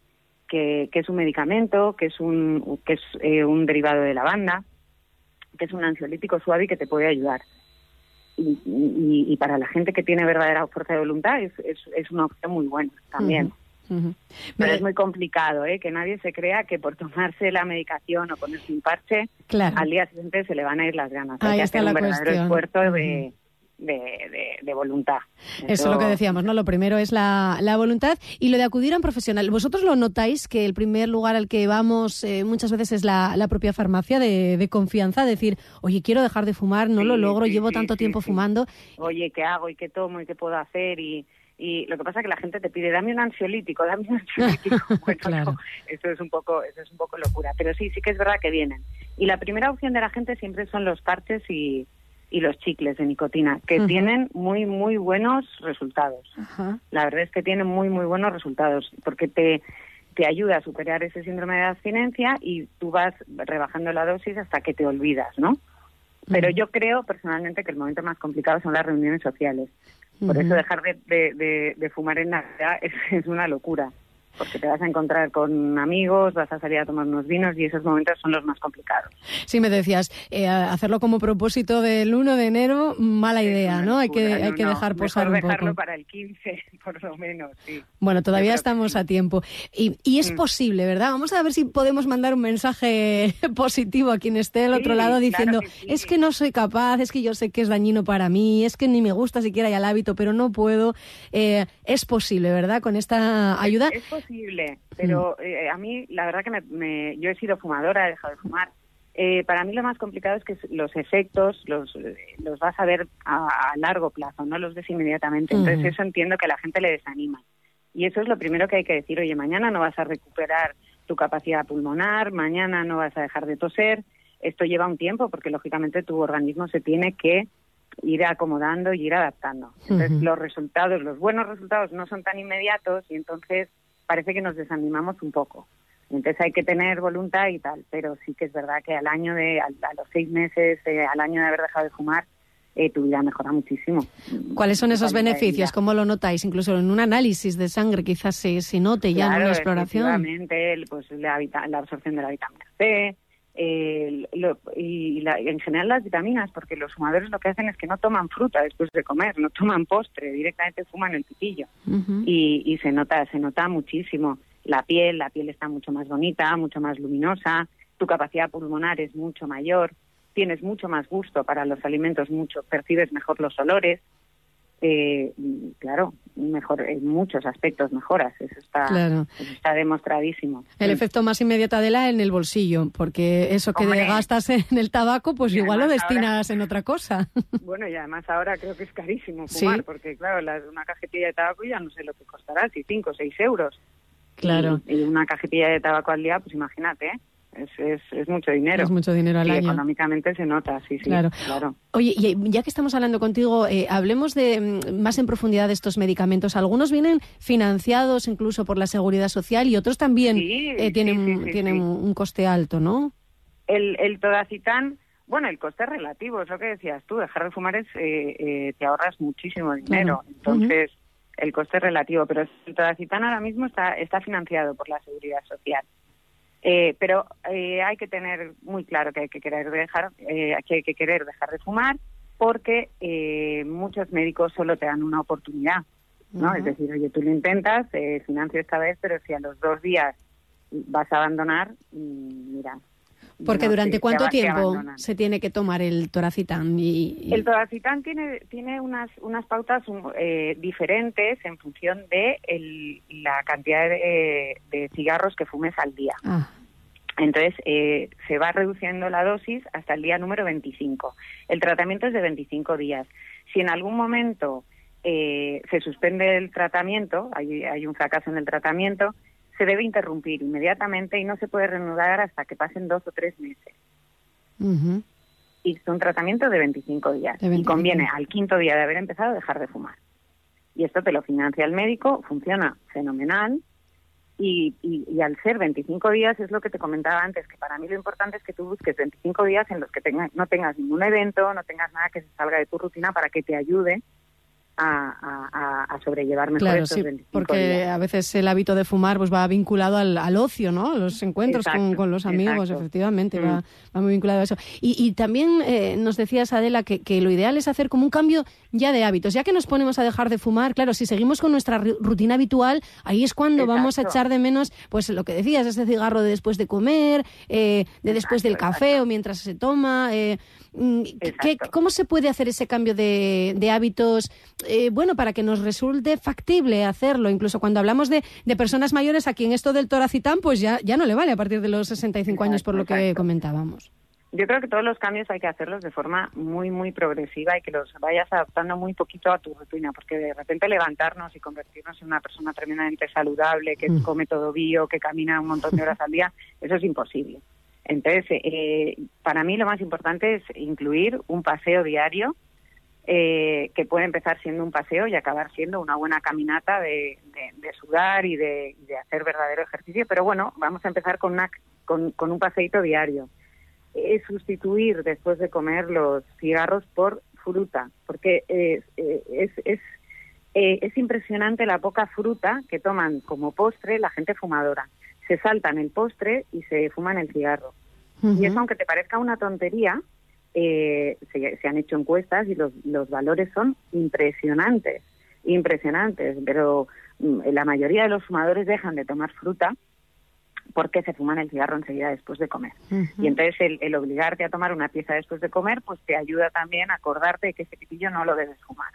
[SPEAKER 18] que, que es un medicamento, que es un que es eh, un derivado de lavanda, que es un ansiolítico suave y que te puede ayudar. Y, y- y para la gente que tiene verdadera fuerza de voluntad es, es, es una opción muy buena también. Pero es muy complicado, ¿eh? Que nadie se crea que por tomarse la medicación o ponerse un parche,
[SPEAKER 9] Claro.
[SPEAKER 18] al día siguiente se le van a ir las ganas. Hay que hacer un verdadero
[SPEAKER 9] cuestión.
[SPEAKER 18] esfuerzo de, de, de- de voluntad.
[SPEAKER 9] Eso es lo que decíamos, ¿no? Lo primero es la, la voluntad y lo de acudir a un profesional. ¿Vosotros lo notáis que el primer lugar al que vamos eh, muchas veces es la, la propia farmacia de, de confianza? Decir, oye, quiero dejar de fumar, no lo logro,
[SPEAKER 18] sí,
[SPEAKER 9] llevo
[SPEAKER 18] sí,
[SPEAKER 9] tanto tiempo fumando.
[SPEAKER 18] Oye, ¿qué hago y qué tomo y qué puedo hacer? Y, y lo que pasa es que la gente te pide, dame un ansiolítico, dame un ansiolítico. (laughs) Bueno, no, eso es un poco, eso es un poco locura. Pero sí, sí que es verdad que vienen. Y la primera opción de la gente siempre son los parches y, y los chicles de nicotina, que tienen muy, muy buenos resultados. La verdad es que tiene muy, muy buenos resultados, porque te, te ayuda a superar ese síndrome de abstinencia y tú vas rebajando la dosis hasta que te olvidas, ¿no? Pero yo creo personalmente que el momento más complicado son las reuniones sociales. Por eso dejar de, de- de- de fumar en Navidad (laughs) es, es una locura, porque te vas a encontrar con amigos, vas a salir a tomar unos vinos y esos momentos son los más complicados.
[SPEAKER 9] Sí, me decías, eh, hacerlo como propósito del 1 de enero, mala idea, ¿no? Hay que, hay que dejar posar un
[SPEAKER 18] dejarlo
[SPEAKER 9] poco.
[SPEAKER 18] para el 15, (laughs) por lo menos, sí.
[SPEAKER 9] Bueno, todavía estamos a tiempo. Y, y es
[SPEAKER 18] Mm.
[SPEAKER 9] posible, ¿verdad? Vamos a ver si podemos mandar un mensaje (laughs) positivo a quien esté al
[SPEAKER 18] Sí,
[SPEAKER 9] otro lado
[SPEAKER 18] claro
[SPEAKER 9] diciendo,
[SPEAKER 18] que sí.
[SPEAKER 9] es que no soy capaz, es que yo sé que es dañino para mí, es que ni me gusta siquiera ya el hábito, pero no puedo. Eh, es posible, ¿verdad? Con esta ayuda.
[SPEAKER 18] Es posible, pero eh, a mí la verdad que me, me- yo he sido fumadora, he dejado de fumar. Eh, para mí lo más complicado es que los efectos los, eh, los vas a ver a, a largo plazo, no los ves inmediatamente. Entonces eso entiendo que a la gente le desanima. Y eso es lo primero que hay que decir, oye, mañana no vas a recuperar tu capacidad pulmonar, mañana no vas a dejar de toser. Esto lleva un tiempo porque lógicamente tu organismo se tiene que ir acomodando y ir adaptando. Entonces los resultados, los buenos resultados no son tan inmediatos y entonces parece que nos desanimamos un poco. Entonces hay que tener voluntad y tal, pero sí que es verdad que al año de, al- a, los seis meses, eh, al año de haber dejado de fumar, eh, tu vida mejora muchísimo.
[SPEAKER 9] ¿Cuáles son esos beneficios? ¿Cómo lo notáis? Incluso en un análisis de sangre quizás se, se note ya en una exploración.
[SPEAKER 18] pues la, la absorción de la vitamina C el- lo- y la- en general las vitaminas, porque los fumadores lo que hacen es que no toman fruta después de comer, no toman postre, directamente fuman el pitillo. Y, y se nota se nota muchísimo. La piel la piel está mucho más bonita mucho más luminosa tu capacidad pulmonar es mucho mayor tienes mucho más gusto para los alimentos mucho percibes mejor los olores eh, claro, mejor, en muchos aspectos mejoras. Eso está,
[SPEAKER 9] Claro.
[SPEAKER 18] eso está demostradísimo.
[SPEAKER 9] El efecto más inmediato de la en el bolsillo, porque eso que
[SPEAKER 18] Hombre.
[SPEAKER 9] gastas en el tabaco, pues
[SPEAKER 18] Y
[SPEAKER 9] igual lo destinas en otra cosa. (laughs)
[SPEAKER 18] Bueno, y además ahora creo que es carísimo
[SPEAKER 9] Sí.
[SPEAKER 18] fumar, porque claro, la- una cajetilla de tabaco ya no sé lo que costará, si 5 o 6 euros.
[SPEAKER 9] Claro.
[SPEAKER 18] Y, y una cajetilla de tabaco al día, pues imagínate, ¿eh? Es, es, es mucho dinero.
[SPEAKER 9] Es mucho dinero al año.
[SPEAKER 18] económicamente se nota, sí, sí.
[SPEAKER 9] Claro.
[SPEAKER 18] claro.
[SPEAKER 9] Oye, y ya que estamos hablando contigo, eh, hablemos de mm, más en profundidad de estos medicamentos. Algunos vienen financiados incluso por la Seguridad Social y otros también eh, tienen,
[SPEAKER 18] sí,
[SPEAKER 9] tienen un coste alto, ¿no?
[SPEAKER 18] El, el todacitán, bueno, el coste es relativo, es lo que decías tú, dejar de fumar es, eh, eh, te ahorras muchísimo dinero,
[SPEAKER 9] Claro.
[SPEAKER 18] entonces el coste es relativo, pero el todacitán ahora mismo está, está financiado por la Seguridad Social. Eh, pero eh, hay que tener muy claro que hay que querer dejar, eh, que hay que querer dejar de fumar porque eh, muchos médicos solo te dan una oportunidad, ¿no? Es decir, oye, tú lo intentas, eh, financio esta vez, pero si a los dos días vas a abandonar, mm, mira.
[SPEAKER 9] Porque
[SPEAKER 18] no,
[SPEAKER 9] durante
[SPEAKER 18] te- te
[SPEAKER 9] cuánto tiempo se tiene que tomar el toracitán y, y-
[SPEAKER 18] El todacitán tiene, tiene unas, unas pautas eh, diferentes en función de el- la cantidad de, de cigarros que fumes al día.
[SPEAKER 9] Ah,
[SPEAKER 18] Entonces, eh, se va reduciendo la dosis hasta el día número 25. El tratamiento es de 25 días. Si en algún momento eh, se suspende el tratamiento, hay, hay un fracaso en el tratamiento, se debe interrumpir inmediatamente y no se puede reanudar hasta que pasen dos o tres meses. Y es un tratamiento de 25 días.
[SPEAKER 9] De
[SPEAKER 18] Y
[SPEAKER 9] 25
[SPEAKER 18] conviene al quinto día de haber empezado dejar de fumar. Y esto te lo financia el médico, funciona fenomenal. Y, y, y al ser 25 días es lo que te comentaba antes, que para mí lo importante es que tú busques 25 días en los que tenga- no tengas ningún evento, no tengas nada que se salga de tu rutina para que te ayude a, a- a- sobrellevar mejor
[SPEAKER 9] Claro,
[SPEAKER 18] estos
[SPEAKER 9] sí,
[SPEAKER 18] 25
[SPEAKER 9] porque
[SPEAKER 18] días.
[SPEAKER 9] a veces el hábito de fumar pues va vinculado al, al ocio, ¿no? A los encuentros con,
[SPEAKER 18] Exacto,
[SPEAKER 9] con los amigos,
[SPEAKER 18] exacto.
[SPEAKER 9] efectivamente,
[SPEAKER 18] Mm.
[SPEAKER 9] va, va muy vinculado a eso. Y, y también eh, nos decías, Adela, que, que lo ideal es hacer como un cambio ya de hábitos. Ya que nos ponemos a dejar de fumar, claro, si seguimos con nuestra ru- rutina habitual, ahí es cuando vamos a echar de menos, pues lo que decías, ese cigarro de después de comer, eh, de después del café o mientras se toma. eh, ¿qué- ¿Cómo se puede hacer ese cambio de, de hábitos, eh, bueno, para que nos resulte factible hacerlo? Incluso cuando hablamos de, de personas mayores, a quien esto del toracitán, pues ya, ya no le vale a partir de los 65 años, por lo que comentábamos.
[SPEAKER 18] Yo creo que todos los cambios hay que hacerlos de forma muy, muy progresiva y que los vayas adaptando muy poquito a tu rutina, porque de repente levantarnos y convertirnos en una persona tremendamente saludable, que
[SPEAKER 9] Mm.
[SPEAKER 18] come todo bio, que camina un montón de horas al día, eso es imposible. Entonces, eh, para mí lo más importante es incluir un paseo diario, eh, que puede empezar siendo un paseo y acabar siendo una buena caminata de, sudar y de, hacer verdadero ejercicio. Pero bueno, vamos a empezar con, una, con, un paseíto diario es sustituir después de comer los cigarros por fruta, porque eh, eh, es, eh, es impresionante la poca fruta que toman como postre la gente fumadora. Se saltan el postre y se fuman el cigarro. Y eso, aunque te parezca una tontería, eh, se, se han hecho encuestas y los, los valores son impresionantes, impresionantes, pero mm, la mayoría de los fumadores dejan de tomar fruta porque se fuman el cigarro enseguida después de comer. Y entonces el, el obligarte a tomar una pieza después de comer, pues te ayuda también a acordarte de que ese pitillo no lo debes fumar.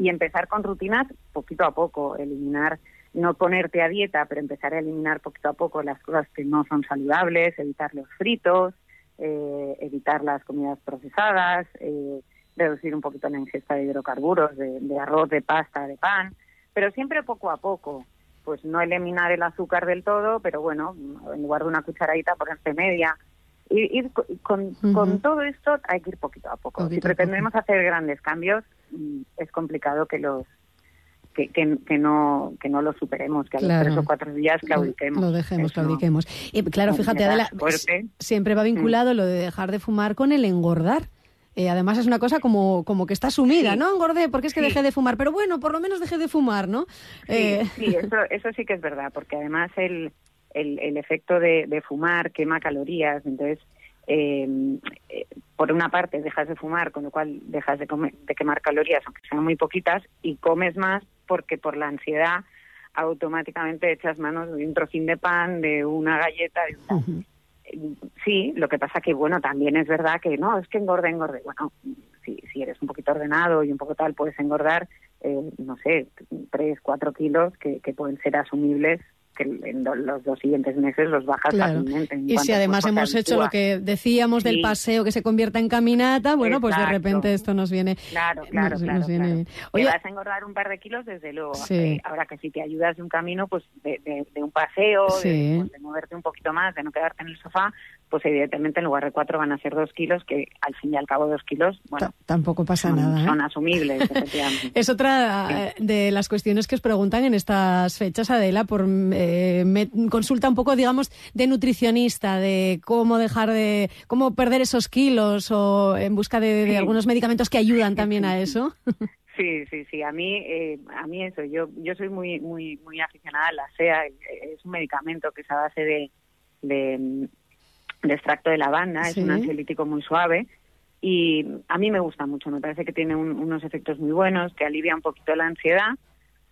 [SPEAKER 18] Y empezar con rutinas poquito a poco, eliminar, no ponerte a dieta, pero empezar a eliminar poquito a poco las cosas que no son saludables, evitar los fritos, eh, evitar las comidas procesadas, eh, reducir un poquito la ingesta de hidrocarburos, de, de arroz, de pasta, de pan, pero siempre poco a poco pues no eliminar el azúcar del todo, pero bueno, en lugar de una cucharadita ponerte media. Ir, ir co- con, con todo esto hay que ir poquito a poco. si
[SPEAKER 9] Poquito
[SPEAKER 18] pretendemos hacer grandes cambios, mm, es complicado que los que, que, que no que no los superemos, que a
[SPEAKER 9] Claro.
[SPEAKER 18] los tres o cuatro días claudiquemos.
[SPEAKER 9] Lo dejemos,
[SPEAKER 18] Eso
[SPEAKER 9] claudiquemos. Y claro, fíjate, Adela,
[SPEAKER 18] fuerte.
[SPEAKER 9] siempre va vinculado lo de dejar de fumar con el engordar. Eh, además es una cosa como, como que está sumida,
[SPEAKER 18] Sí.
[SPEAKER 9] ¿no? Engordé porque es que
[SPEAKER 18] Sí.
[SPEAKER 9] dejé de fumar, pero bueno, por lo menos dejé de fumar, ¿no?
[SPEAKER 18] Sí,
[SPEAKER 9] Eh,
[SPEAKER 18] sí, eso, eso sí que es verdad, porque además el, el, el efecto de, de fumar quema calorías, entonces, eh, eh, por una parte dejas de fumar, con lo cual dejas de, comer, de quemar calorías, aunque sean muy poquitas, y comes más porque por la ansiedad automáticamente echas manos de un trocín de pan, de una galleta, de un tal. Sí, lo que pasa que, bueno, también es verdad que no, es que engorde, engorde. Bueno, si, si eres un poquito ordenado y un poco tal, puedes engordar, eh, no sé, 3, 4 kilos que, que pueden ser asumibles que en los dos siguientes meses los bajas
[SPEAKER 9] Claro. Y si además hemos hecho lo que decíamos del paseo que se convierta en caminata, bueno, pues de repente esto nos viene.
[SPEAKER 18] Claro, claro,
[SPEAKER 9] nos-
[SPEAKER 18] claro.
[SPEAKER 9] nos viene
[SPEAKER 18] claro.
[SPEAKER 9] Oye,
[SPEAKER 18] vas a engordar un par de kilos, desde luego.
[SPEAKER 9] Sí.
[SPEAKER 18] Eh, ahora que si te ayudas de un camino, pues de, de- de un paseo, de- pues, de, moverte un poquito más, de no quedarte en el sofá, pues evidentemente en lugar de cuatro van a ser dos kilos, que al fin y al cabo dos kilos, bueno,
[SPEAKER 9] tampoco pasa
[SPEAKER 18] son,
[SPEAKER 9] nada. ¿eh?
[SPEAKER 18] son asumibles, (laughs) efectivamente.
[SPEAKER 9] Es otra eh, de las cuestiones que os preguntan en estas fechas, Adela, por eh, me- consulta un poco, digamos, de nutricionista, de cómo dejar de, cómo perder esos kilos o en busca de, de
[SPEAKER 18] Sí.
[SPEAKER 9] algunos medicamentos que ayudan también a eso. (laughs)
[SPEAKER 18] Sí, sí, sí. A mí, eh, a mí eso. Yo, yo soy muy, muy, muy aficionada a la SEA. Es un medicamento que es a base de, de, de extracto de lavanda.
[SPEAKER 9] Sí.
[SPEAKER 18] Es un ansiolítico muy suave. Y a mí me gusta mucho. Me parece que tiene un- unos efectos muy buenos, que alivia un poquito la ansiedad.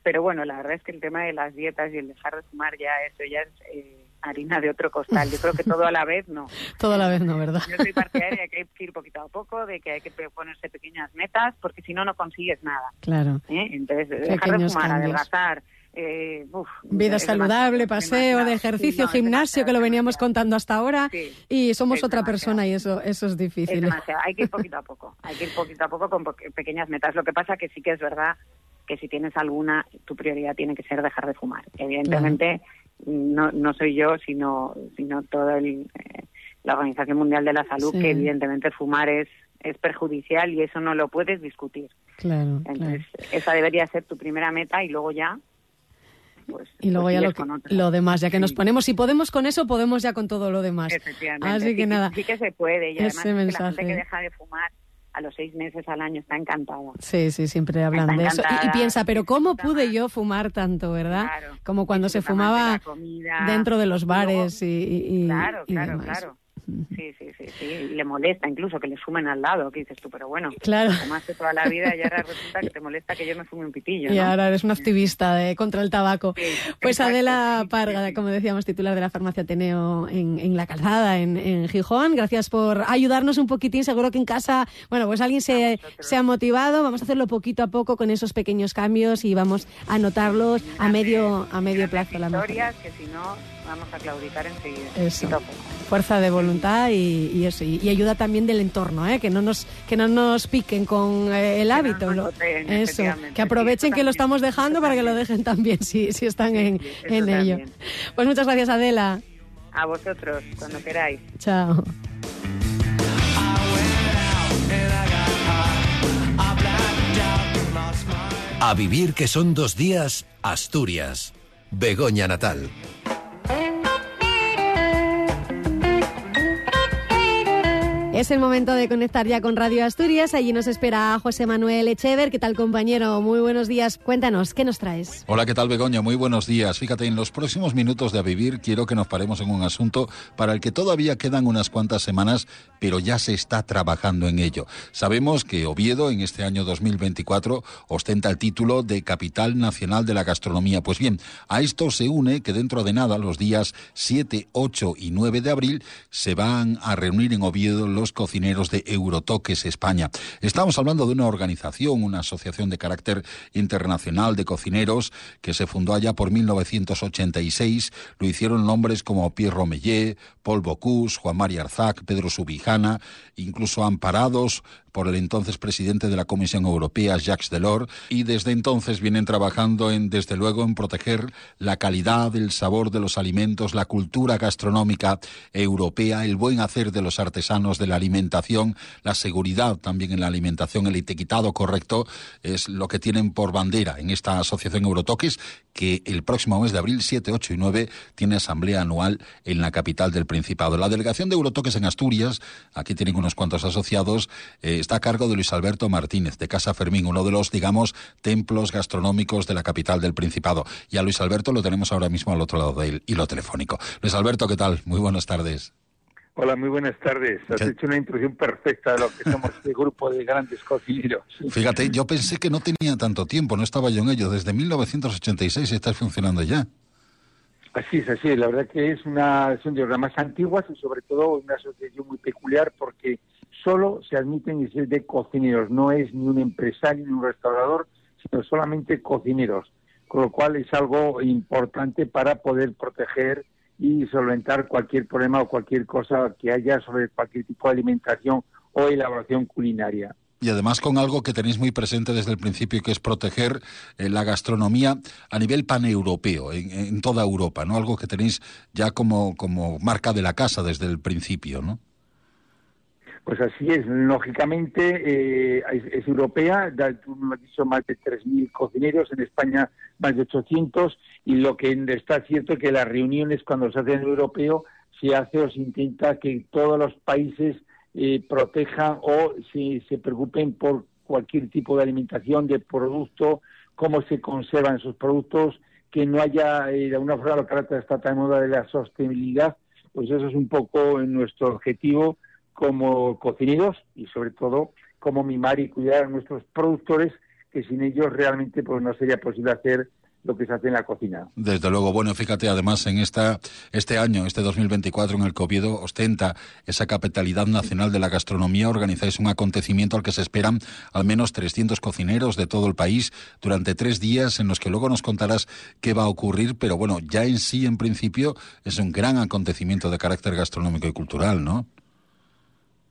[SPEAKER 18] Pero bueno, la verdad es que el tema de las dietas y el dejar de fumar ya, eso ya es eh, harina de otro costal. Yo creo que todo a la vez no. (laughs)
[SPEAKER 9] Todo a la vez no, ¿verdad?
[SPEAKER 18] Yo soy partidaria de que hay que ir poquito a poco, de que hay que ponerse pequeñas metas, porque si no, no consigues nada.
[SPEAKER 9] Claro.
[SPEAKER 18] ¿eh? Entonces, dejar de fumar,
[SPEAKER 9] cambios.
[SPEAKER 18] adelgazar, eh, uf,
[SPEAKER 9] Vida
[SPEAKER 18] es
[SPEAKER 9] saludable, paseo, de ejercicio,
[SPEAKER 18] Sí, no, es
[SPEAKER 9] gimnasio, que lo veníamos contando hasta ahora,
[SPEAKER 18] Sí,
[SPEAKER 9] y somos
[SPEAKER 18] es
[SPEAKER 9] otra
[SPEAKER 18] demasiado.
[SPEAKER 9] persona y eso, eso es
[SPEAKER 18] Es
[SPEAKER 9] difícil.
[SPEAKER 18] demasiado. Hay que ir poquito a poco. Hay que ir poquito a poco con po- pequeñas metas. Lo que pasa que sí que es verdad que si tienes alguna, tu prioridad tiene que ser dejar de fumar. Evidentemente, no, no soy yo, sino, sino toda eh, la Organización Mundial de la Salud,
[SPEAKER 9] Sí.
[SPEAKER 18] que evidentemente fumar es, es perjudicial y eso no lo puedes discutir.
[SPEAKER 9] Claro, claro.
[SPEAKER 18] Entonces, esa debería ser tu primera meta y luego ya, pues,
[SPEAKER 9] Y luego
[SPEAKER 18] pues
[SPEAKER 9] ya lo, que- demás, ya que nos ponemos, si podemos con eso, podemos ya con todo lo demás.
[SPEAKER 18] Efectivamente.
[SPEAKER 9] Así
[SPEAKER 18] sí
[SPEAKER 9] que nada,
[SPEAKER 18] Sí que se puede. Y además
[SPEAKER 9] ese
[SPEAKER 18] la
[SPEAKER 9] mensaje.
[SPEAKER 18] gente que deja de fumar a los seis meses al año está encantada.
[SPEAKER 9] sí, sí, siempre hablan
[SPEAKER 18] Está
[SPEAKER 9] de eso. Y- piensa, pero ¿cómo pude yo fumar tanto, verdad?
[SPEAKER 18] Claro.
[SPEAKER 9] Como cuando se
[SPEAKER 18] de
[SPEAKER 9] fumaba
[SPEAKER 18] comida.
[SPEAKER 9] dentro de los bares y, y- y-
[SPEAKER 18] Claro, claro,
[SPEAKER 9] demás.
[SPEAKER 18] claro. Sí, sí, sí, sí. Y le molesta incluso que le sumen al lado, que dices tú, pero bueno,
[SPEAKER 9] Claro.
[SPEAKER 18] fumaste toda la vida y (laughs) ahora resulta que te molesta que yo me fume un pitillo,
[SPEAKER 9] Y ahora eres un activista de, contra el tabaco. Pues
[SPEAKER 18] exacto,
[SPEAKER 9] Adela Parga, como decíamos, titular de la farmacia Ateneo en, en La Calzada, en, en Gijón. Gracias por ayudarnos un poquitín. Seguro que en casa, bueno, pues alguien se, se ha motivado. Vamos a hacerlo poquito a poco con esos pequeños cambios y vamos a notarlos a medio, a medio plazo. la.
[SPEAKER 18] Historias que si no vamos a claudicar enseguida.
[SPEAKER 9] Eso. Fuerza de voluntad y, y eso. Y, y ayuda también del entorno, ¿eh? que no nos que no nos piquen con eh, el hábito. lo- eso. Que aprovechen que lo estamos dejando para que lo dejen también si, si están en, en ello. Pues muchas gracias, Adela.
[SPEAKER 18] A vosotros, cuando queráis.
[SPEAKER 9] Chao.
[SPEAKER 11] A vivir que son dos días, Asturias. Begoña Natal.
[SPEAKER 9] Es el momento de conectar ya con Radio Asturias. Allí nos espera José Manuel Echever. ¿Qué tal, compañero? Muy buenos días. Cuéntanos, ¿qué nos traes?
[SPEAKER 19] Hola, ¿qué tal Begoña? Muy buenos días. Fíjate, en los próximos minutos de A Vivir quiero que nos paremos en un asunto para el que todavía quedan unas cuantas semanas, pero ya se está trabajando en ello. Sabemos que Oviedo en este año 2024 ostenta el título de Capital Nacional de la Gastronomía. Pues bien, a esto se une que dentro de nada, los días 7, 8 y 9 de abril, se van a reunir en Oviedo los cocineros de Eurotoques España. Estamos hablando de una organización, una asociación de carácter internacional de cocineros que se fundó allá por 1986. Lo hicieron nombres como Pierre Romeyer, Paul Bocuse, Juan María Arzac, Pedro Subijana, incluso amparados por el entonces presidente de la Comisión Europea, Jacques Delors, y desde entonces vienen trabajando en, desde luego, en proteger la calidad, el sabor de los alimentos, la cultura gastronómica europea, el buen hacer de los artesanos de la alimentación, la seguridad también en la alimentación, el etiquetado correcto, es lo que tienen por bandera en esta asociación Eurotoques, que el próximo mes de abril, 7, 8 y 9, tiene asamblea anual en la capital del Principado. La delegación de Eurotoques en Asturias, aquí tienen unos cuantos asociados, eh, está a cargo de Luis Alberto Martínez, de Casa Fermín, uno de los, digamos, templos gastronómicos de la capital del Principado. Y a Luis Alberto lo tenemos ahora mismo al otro lado del hilo telefónico. Luis Alberto, ¿qué tal? Muy buenas tardes.
[SPEAKER 20] Hola, muy buenas tardes. Has
[SPEAKER 19] ¿Qué?
[SPEAKER 20] hecho una introducción perfecta de lo que somos este grupo de grandes cocineros. (laughs)
[SPEAKER 19] Fíjate, yo pensé que no tenía tanto tiempo, no estaba yo en ello. Desde 1986 estás funcionando ya.
[SPEAKER 20] Así es, así es. La verdad que es una son de las más antiguas y sobre todo una asociación muy peculiar porque solo se admiten y se de cocineros, no es ni un empresario ni un restaurador, sino solamente cocineros, con lo cual es algo importante para poder proteger y solventar cualquier problema o cualquier cosa que haya sobre cualquier tipo de alimentación o elaboración culinaria.
[SPEAKER 19] Y además con algo que tenéis muy presente desde el principio, que es proteger eh, la gastronomía a nivel paneuropeo, en, en toda Europa, ¿no? Algo que tenéis ya como, como marca de la casa desde el principio, ¿no?
[SPEAKER 20] Pues así es, lógicamente eh, es, europea, da- tú me has dicho más de 3.000 cocineros, en España más de 800, y lo que está cierto es que las reuniones cuando se hacen en europeo se hace o se intenta que todos los países eh, protejan o se, preocupen por cualquier tipo de alimentación, de producto, cómo se conservan esos productos, que no haya eh, de alguna forma lo que tan de moda de la sostenibilidad, pues eso es un poco nuestro objetivo como cocineros y sobre todo como mimar y cuidar a nuestros productores que sin ellos realmente pues no sería posible hacer lo que se hace en la cocina.
[SPEAKER 19] Desde luego, bueno, fíjate, además en esta este año, este 2024 en el que ostenta esa capitalidad nacional de la gastronomía, organizáis un acontecimiento al que se esperan al menos 300 cocineros de todo el país durante tres días en los que luego nos contarás qué va a ocurrir, pero bueno, ya en sí, en principio, es un gran acontecimiento de carácter gastronómico y cultural, ¿no?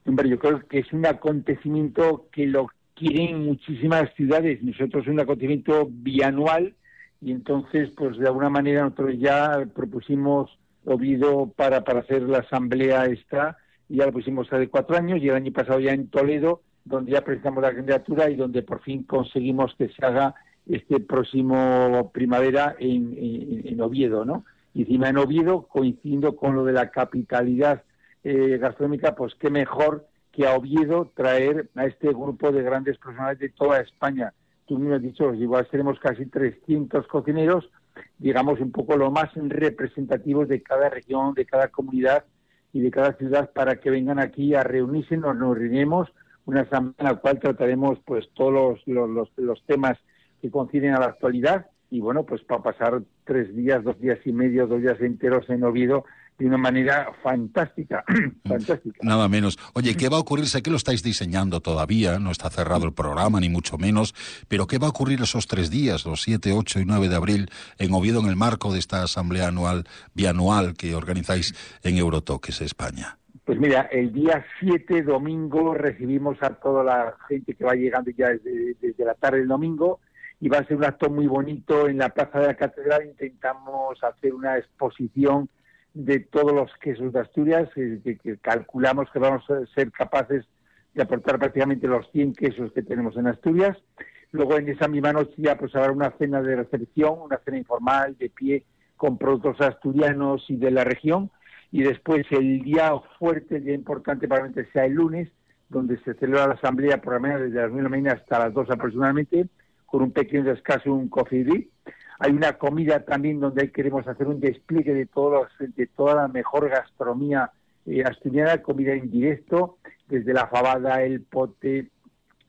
[SPEAKER 20] Hombre, yo creo que es un acontecimiento que lo quieren muchísimas ciudades. Nosotros es un acontecimiento bianual y entonces, pues de alguna manera nosotros ya propusimos Oviedo para, para hacer la asamblea esta y ya lo pusimos hace cuatro años y el año pasado ya en Toledo, donde ya presentamos la candidatura y donde por fin conseguimos que se haga este próximo primavera en, en, en Oviedo, ¿no? Y encima en Oviedo, coincidiendo con lo de la capitalidad eh, gastronómica, pues qué mejor que a Oviedo traer a este grupo de grandes profesionales de toda España. Tú mismo has dicho, igual seremos casi 300 cocineros, digamos un poco lo más representativos de cada región, de cada comunidad y de cada ciudad para que vengan aquí a reunirse, nos, nos reuniremos, una asamblea en la cual trataremos pues todos los, los, los, temas que coinciden a la actualidad y bueno, pues para pasar tres días, dos días y medio, dos días enteros en Oviedo de una manera fantástica, (clears throat) fantástica.
[SPEAKER 19] Nada menos. Oye, ¿qué va a ocurrir? Sé que lo estáis diseñando todavía, no está cerrado el programa, ni mucho menos, pero ¿qué va a ocurrir esos tres días, los 7, 8 y 9 de abril, en Oviedo, en el marco de esta asamblea anual, bianual que organizáis en Eurotoques, España?
[SPEAKER 20] Pues mira, el día 7, domingo, recibimos a toda la gente que va llegando ya desde, desde la tarde del domingo y va a ser un acto muy bonito en la Plaza de la Catedral. Intentamos hacer una exposición de todos los quesos de Asturias, eh, que, que, calculamos que vamos a ser capaces de aportar prácticamente los 100 quesos que tenemos en Asturias. Luego en esa misma noche ya pues habrá una cena de recepción, una cena informal de pie con productos asturianos y de la región. Y después el día fuerte, el día importante probablemente sea el lunes, donde se celebra la asamblea por la mañana desde las 9 de la mañana hasta las 2 aproximadamente, con un pequeño descanso, un coffee break hay una comida también donde queremos hacer un despliegue de todos los, de toda la mejor gastronomía eh, asturiana, comida en directo, desde la fabada, el pote,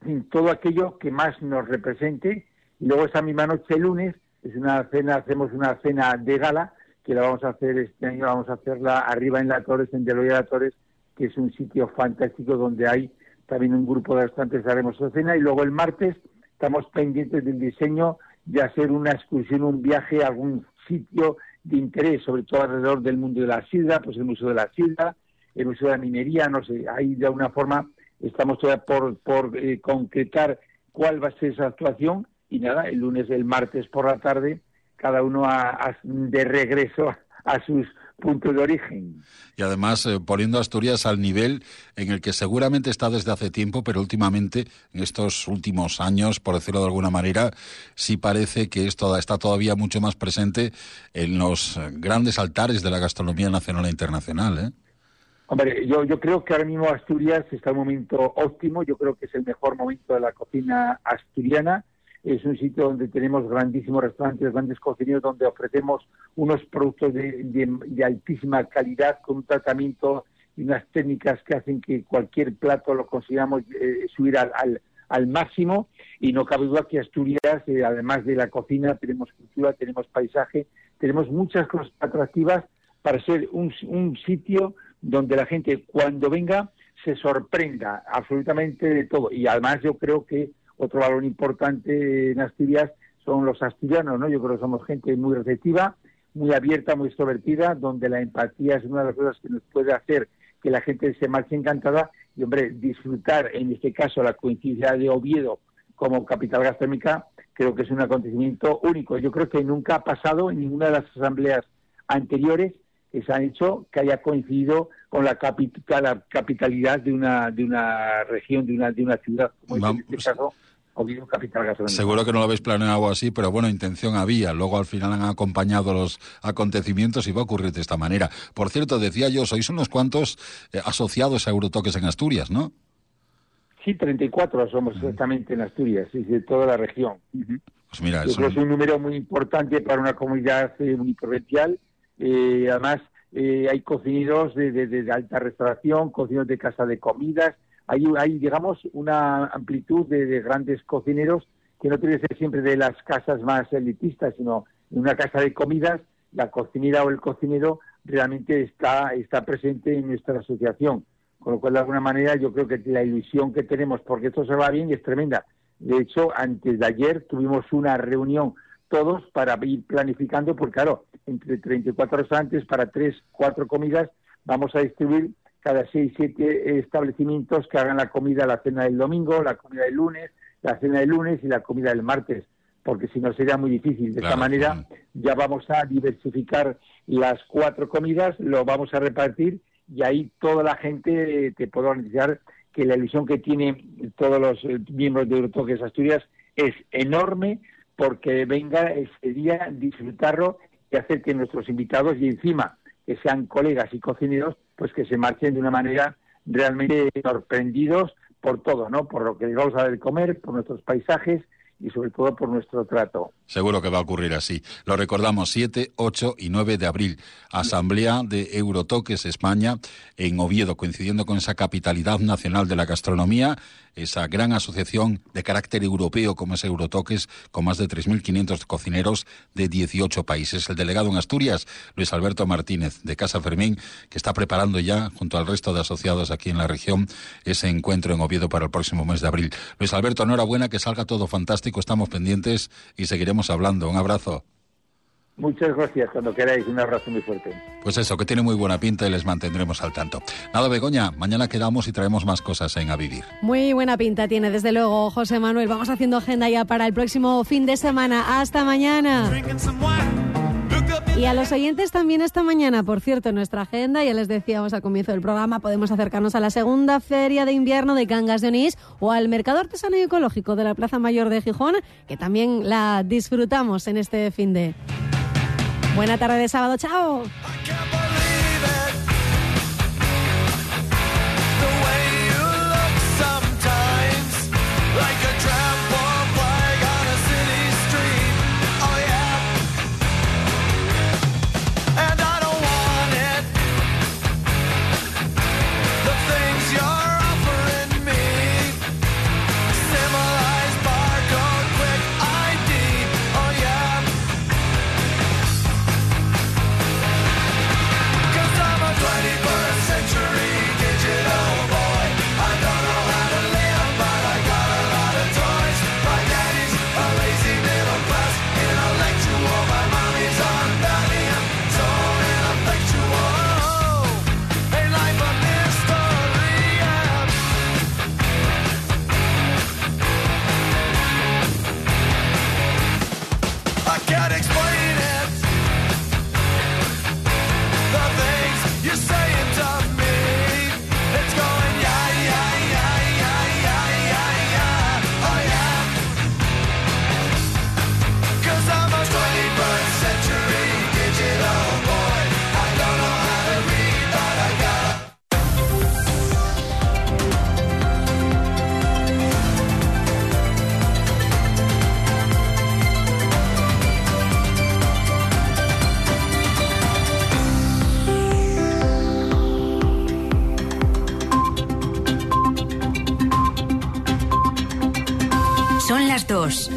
[SPEAKER 20] en todo aquello que más nos represente. Y luego esa misma noche, el lunes, es una cena, hacemos una cena de gala, que la vamos a hacer este año, vamos a hacerla arriba en La Torres, en Deloya de La Torres, que es un sitio fantástico donde hay también un grupo de restaurantes, haremos esa cena. Y luego el martes estamos pendientes del diseño de hacer una excursión, un viaje a algún sitio de interés, sobre todo alrededor del mundo de la sidra, pues el Museo de la Sidra, el Museo de la Minería, no sé, ahí de alguna forma estamos todavía por, por eh, concretar cuál va a ser esa actuación. Y nada, el lunes, el martes por la tarde, cada uno a, de regreso a sus puntos de origen.
[SPEAKER 19] Y además eh, poniendo Asturias al nivel en el que seguramente está desde hace tiempo, pero últimamente, en estos últimos años, por decirlo de alguna manera, sí parece que esto está todavía mucho más presente en los grandes altares de la gastronomía nacional e internacional. ¿eh?
[SPEAKER 20] Hombre, yo, yo creo que ahora mismo Asturias está en un momento óptimo, yo creo que es el mejor momento de la cocina asturiana es un sitio donde tenemos grandísimos restaurantes, grandes cocineros, donde ofrecemos unos productos de, de, altísima calidad con un tratamiento y unas técnicas que hacen que cualquier plato lo consigamos eh, subir al, máximo. Y no cabe duda que Asturias, eh, además de la cocina, tenemos cultura, tenemos paisaje, tenemos muchas cosas atractivas para ser un, un sitio donde la gente cuando venga se sorprenda absolutamente de todo. Y además yo creo que otro valor importante en Asturias son los asturianos, ¿no? Yo creo que somos gente muy receptiva, muy abierta, muy extrovertida, donde la empatía es una de las cosas que nos puede hacer que la gente se marche encantada y, hombre, disfrutar, en este caso, la coincidencia de Oviedo como capital gastronómica, creo que es un acontecimiento único. Yo creo que nunca ha pasado en ninguna de las asambleas anteriores se han hecho que haya coincidido con la, capital, la capitalidad de una, de una región, de una, de una ciudad, como es en este caso Oviedo capital gastronómica.
[SPEAKER 19] Seguro que no lo habéis planeado así, pero bueno, intención había. Luego al final han acompañado los acontecimientos y va a ocurrir de esta manera. Por cierto, decía yo, sois unos cuantos eh, asociados a Eurotoques en Asturias, ¿no?
[SPEAKER 20] Sí, 34 somos exactamente en Asturias, y de toda la región.
[SPEAKER 19] Pues mira,
[SPEAKER 20] Yo
[SPEAKER 19] eso-
[SPEAKER 20] creo que es un número muy importante para una comunidad eh, muy provincial. Eh, además, eh, hay cocineros de, de- alta restauración, cocineros de casa de comidas. Hay, hay digamos, una amplitud de, de grandes cocineros que no tiene que ser siempre de las casas más elitistas, sino en una casa de comidas, la cocinera o el cocinero realmente está, está presente en nuestra asociación. Con lo cual, de alguna manera, yo creo que la ilusión que tenemos, porque esto se va bien, es tremenda. De hecho, antes de ayer tuvimos una reunión todos para ir planificando, porque claro, entre 34 restaurantes para 3, 4 comidas, vamos a distribuir cada 6, 7 establecimientos que hagan la comida, la cena del domingo, la comida del lunes, la cena del lunes y la comida del martes, porque si no sería muy difícil. De esta
[SPEAKER 19] Claro,
[SPEAKER 20] manera ya vamos a diversificar las cuatro comidas, lo vamos a repartir y ahí toda la gente te puedo garantizar que la ilusión que tienen todos los eh, miembros de Eurotoques Asturias es enorme porque venga ese día disfrutarlo y hacer que nuestros invitados y encima que sean colegas y cocineros pues que se marchen de una manera realmente sorprendidos por todo, ¿no? Por lo que vamos a de comer, por nuestros paisajes y sobre todo por nuestro trato.
[SPEAKER 19] Seguro que va a ocurrir así. Lo recordamos 7, 8 y 9 de abril. Asamblea de Eurotoques España en Oviedo, coincidiendo con esa capitalidad nacional de la gastronomía, esa gran asociación de carácter europeo como es Eurotoques, con más de 3.500 cocineros de 18 países. El delegado en Asturias, Luis Alberto Martínez, de Casa Fermín, que está preparando ya, junto al resto de asociados aquí en la región, ese encuentro en Oviedo para el próximo mes de abril. Luis Alberto, enhorabuena, que salga todo fantástico, estamos pendientes y seguiremos hablando. Un abrazo.
[SPEAKER 20] Muchas gracias, cuando queráis, un abrazo muy fuerte.
[SPEAKER 19] Pues eso, que tiene muy buena pinta y les mantendremos al tanto. Nada, Begoña, mañana quedamos y traemos más cosas en A Vivir.
[SPEAKER 9] Muy buena pinta tiene, desde luego, José Manuel. Vamos haciendo agenda ya para el próximo fin de semana. Hasta mañana. Y a los oyentes también esta mañana, por cierto, en nuestra agenda, ya les decíamos al comienzo del programa, podemos acercarnos a la segunda feria de invierno de Cangas de Onís o al mercado artesano y ecológico de la Plaza Mayor de Gijón, que también la disfrutamos en este fin de. Buena tarde de sábado, chao.
[SPEAKER 21] 2.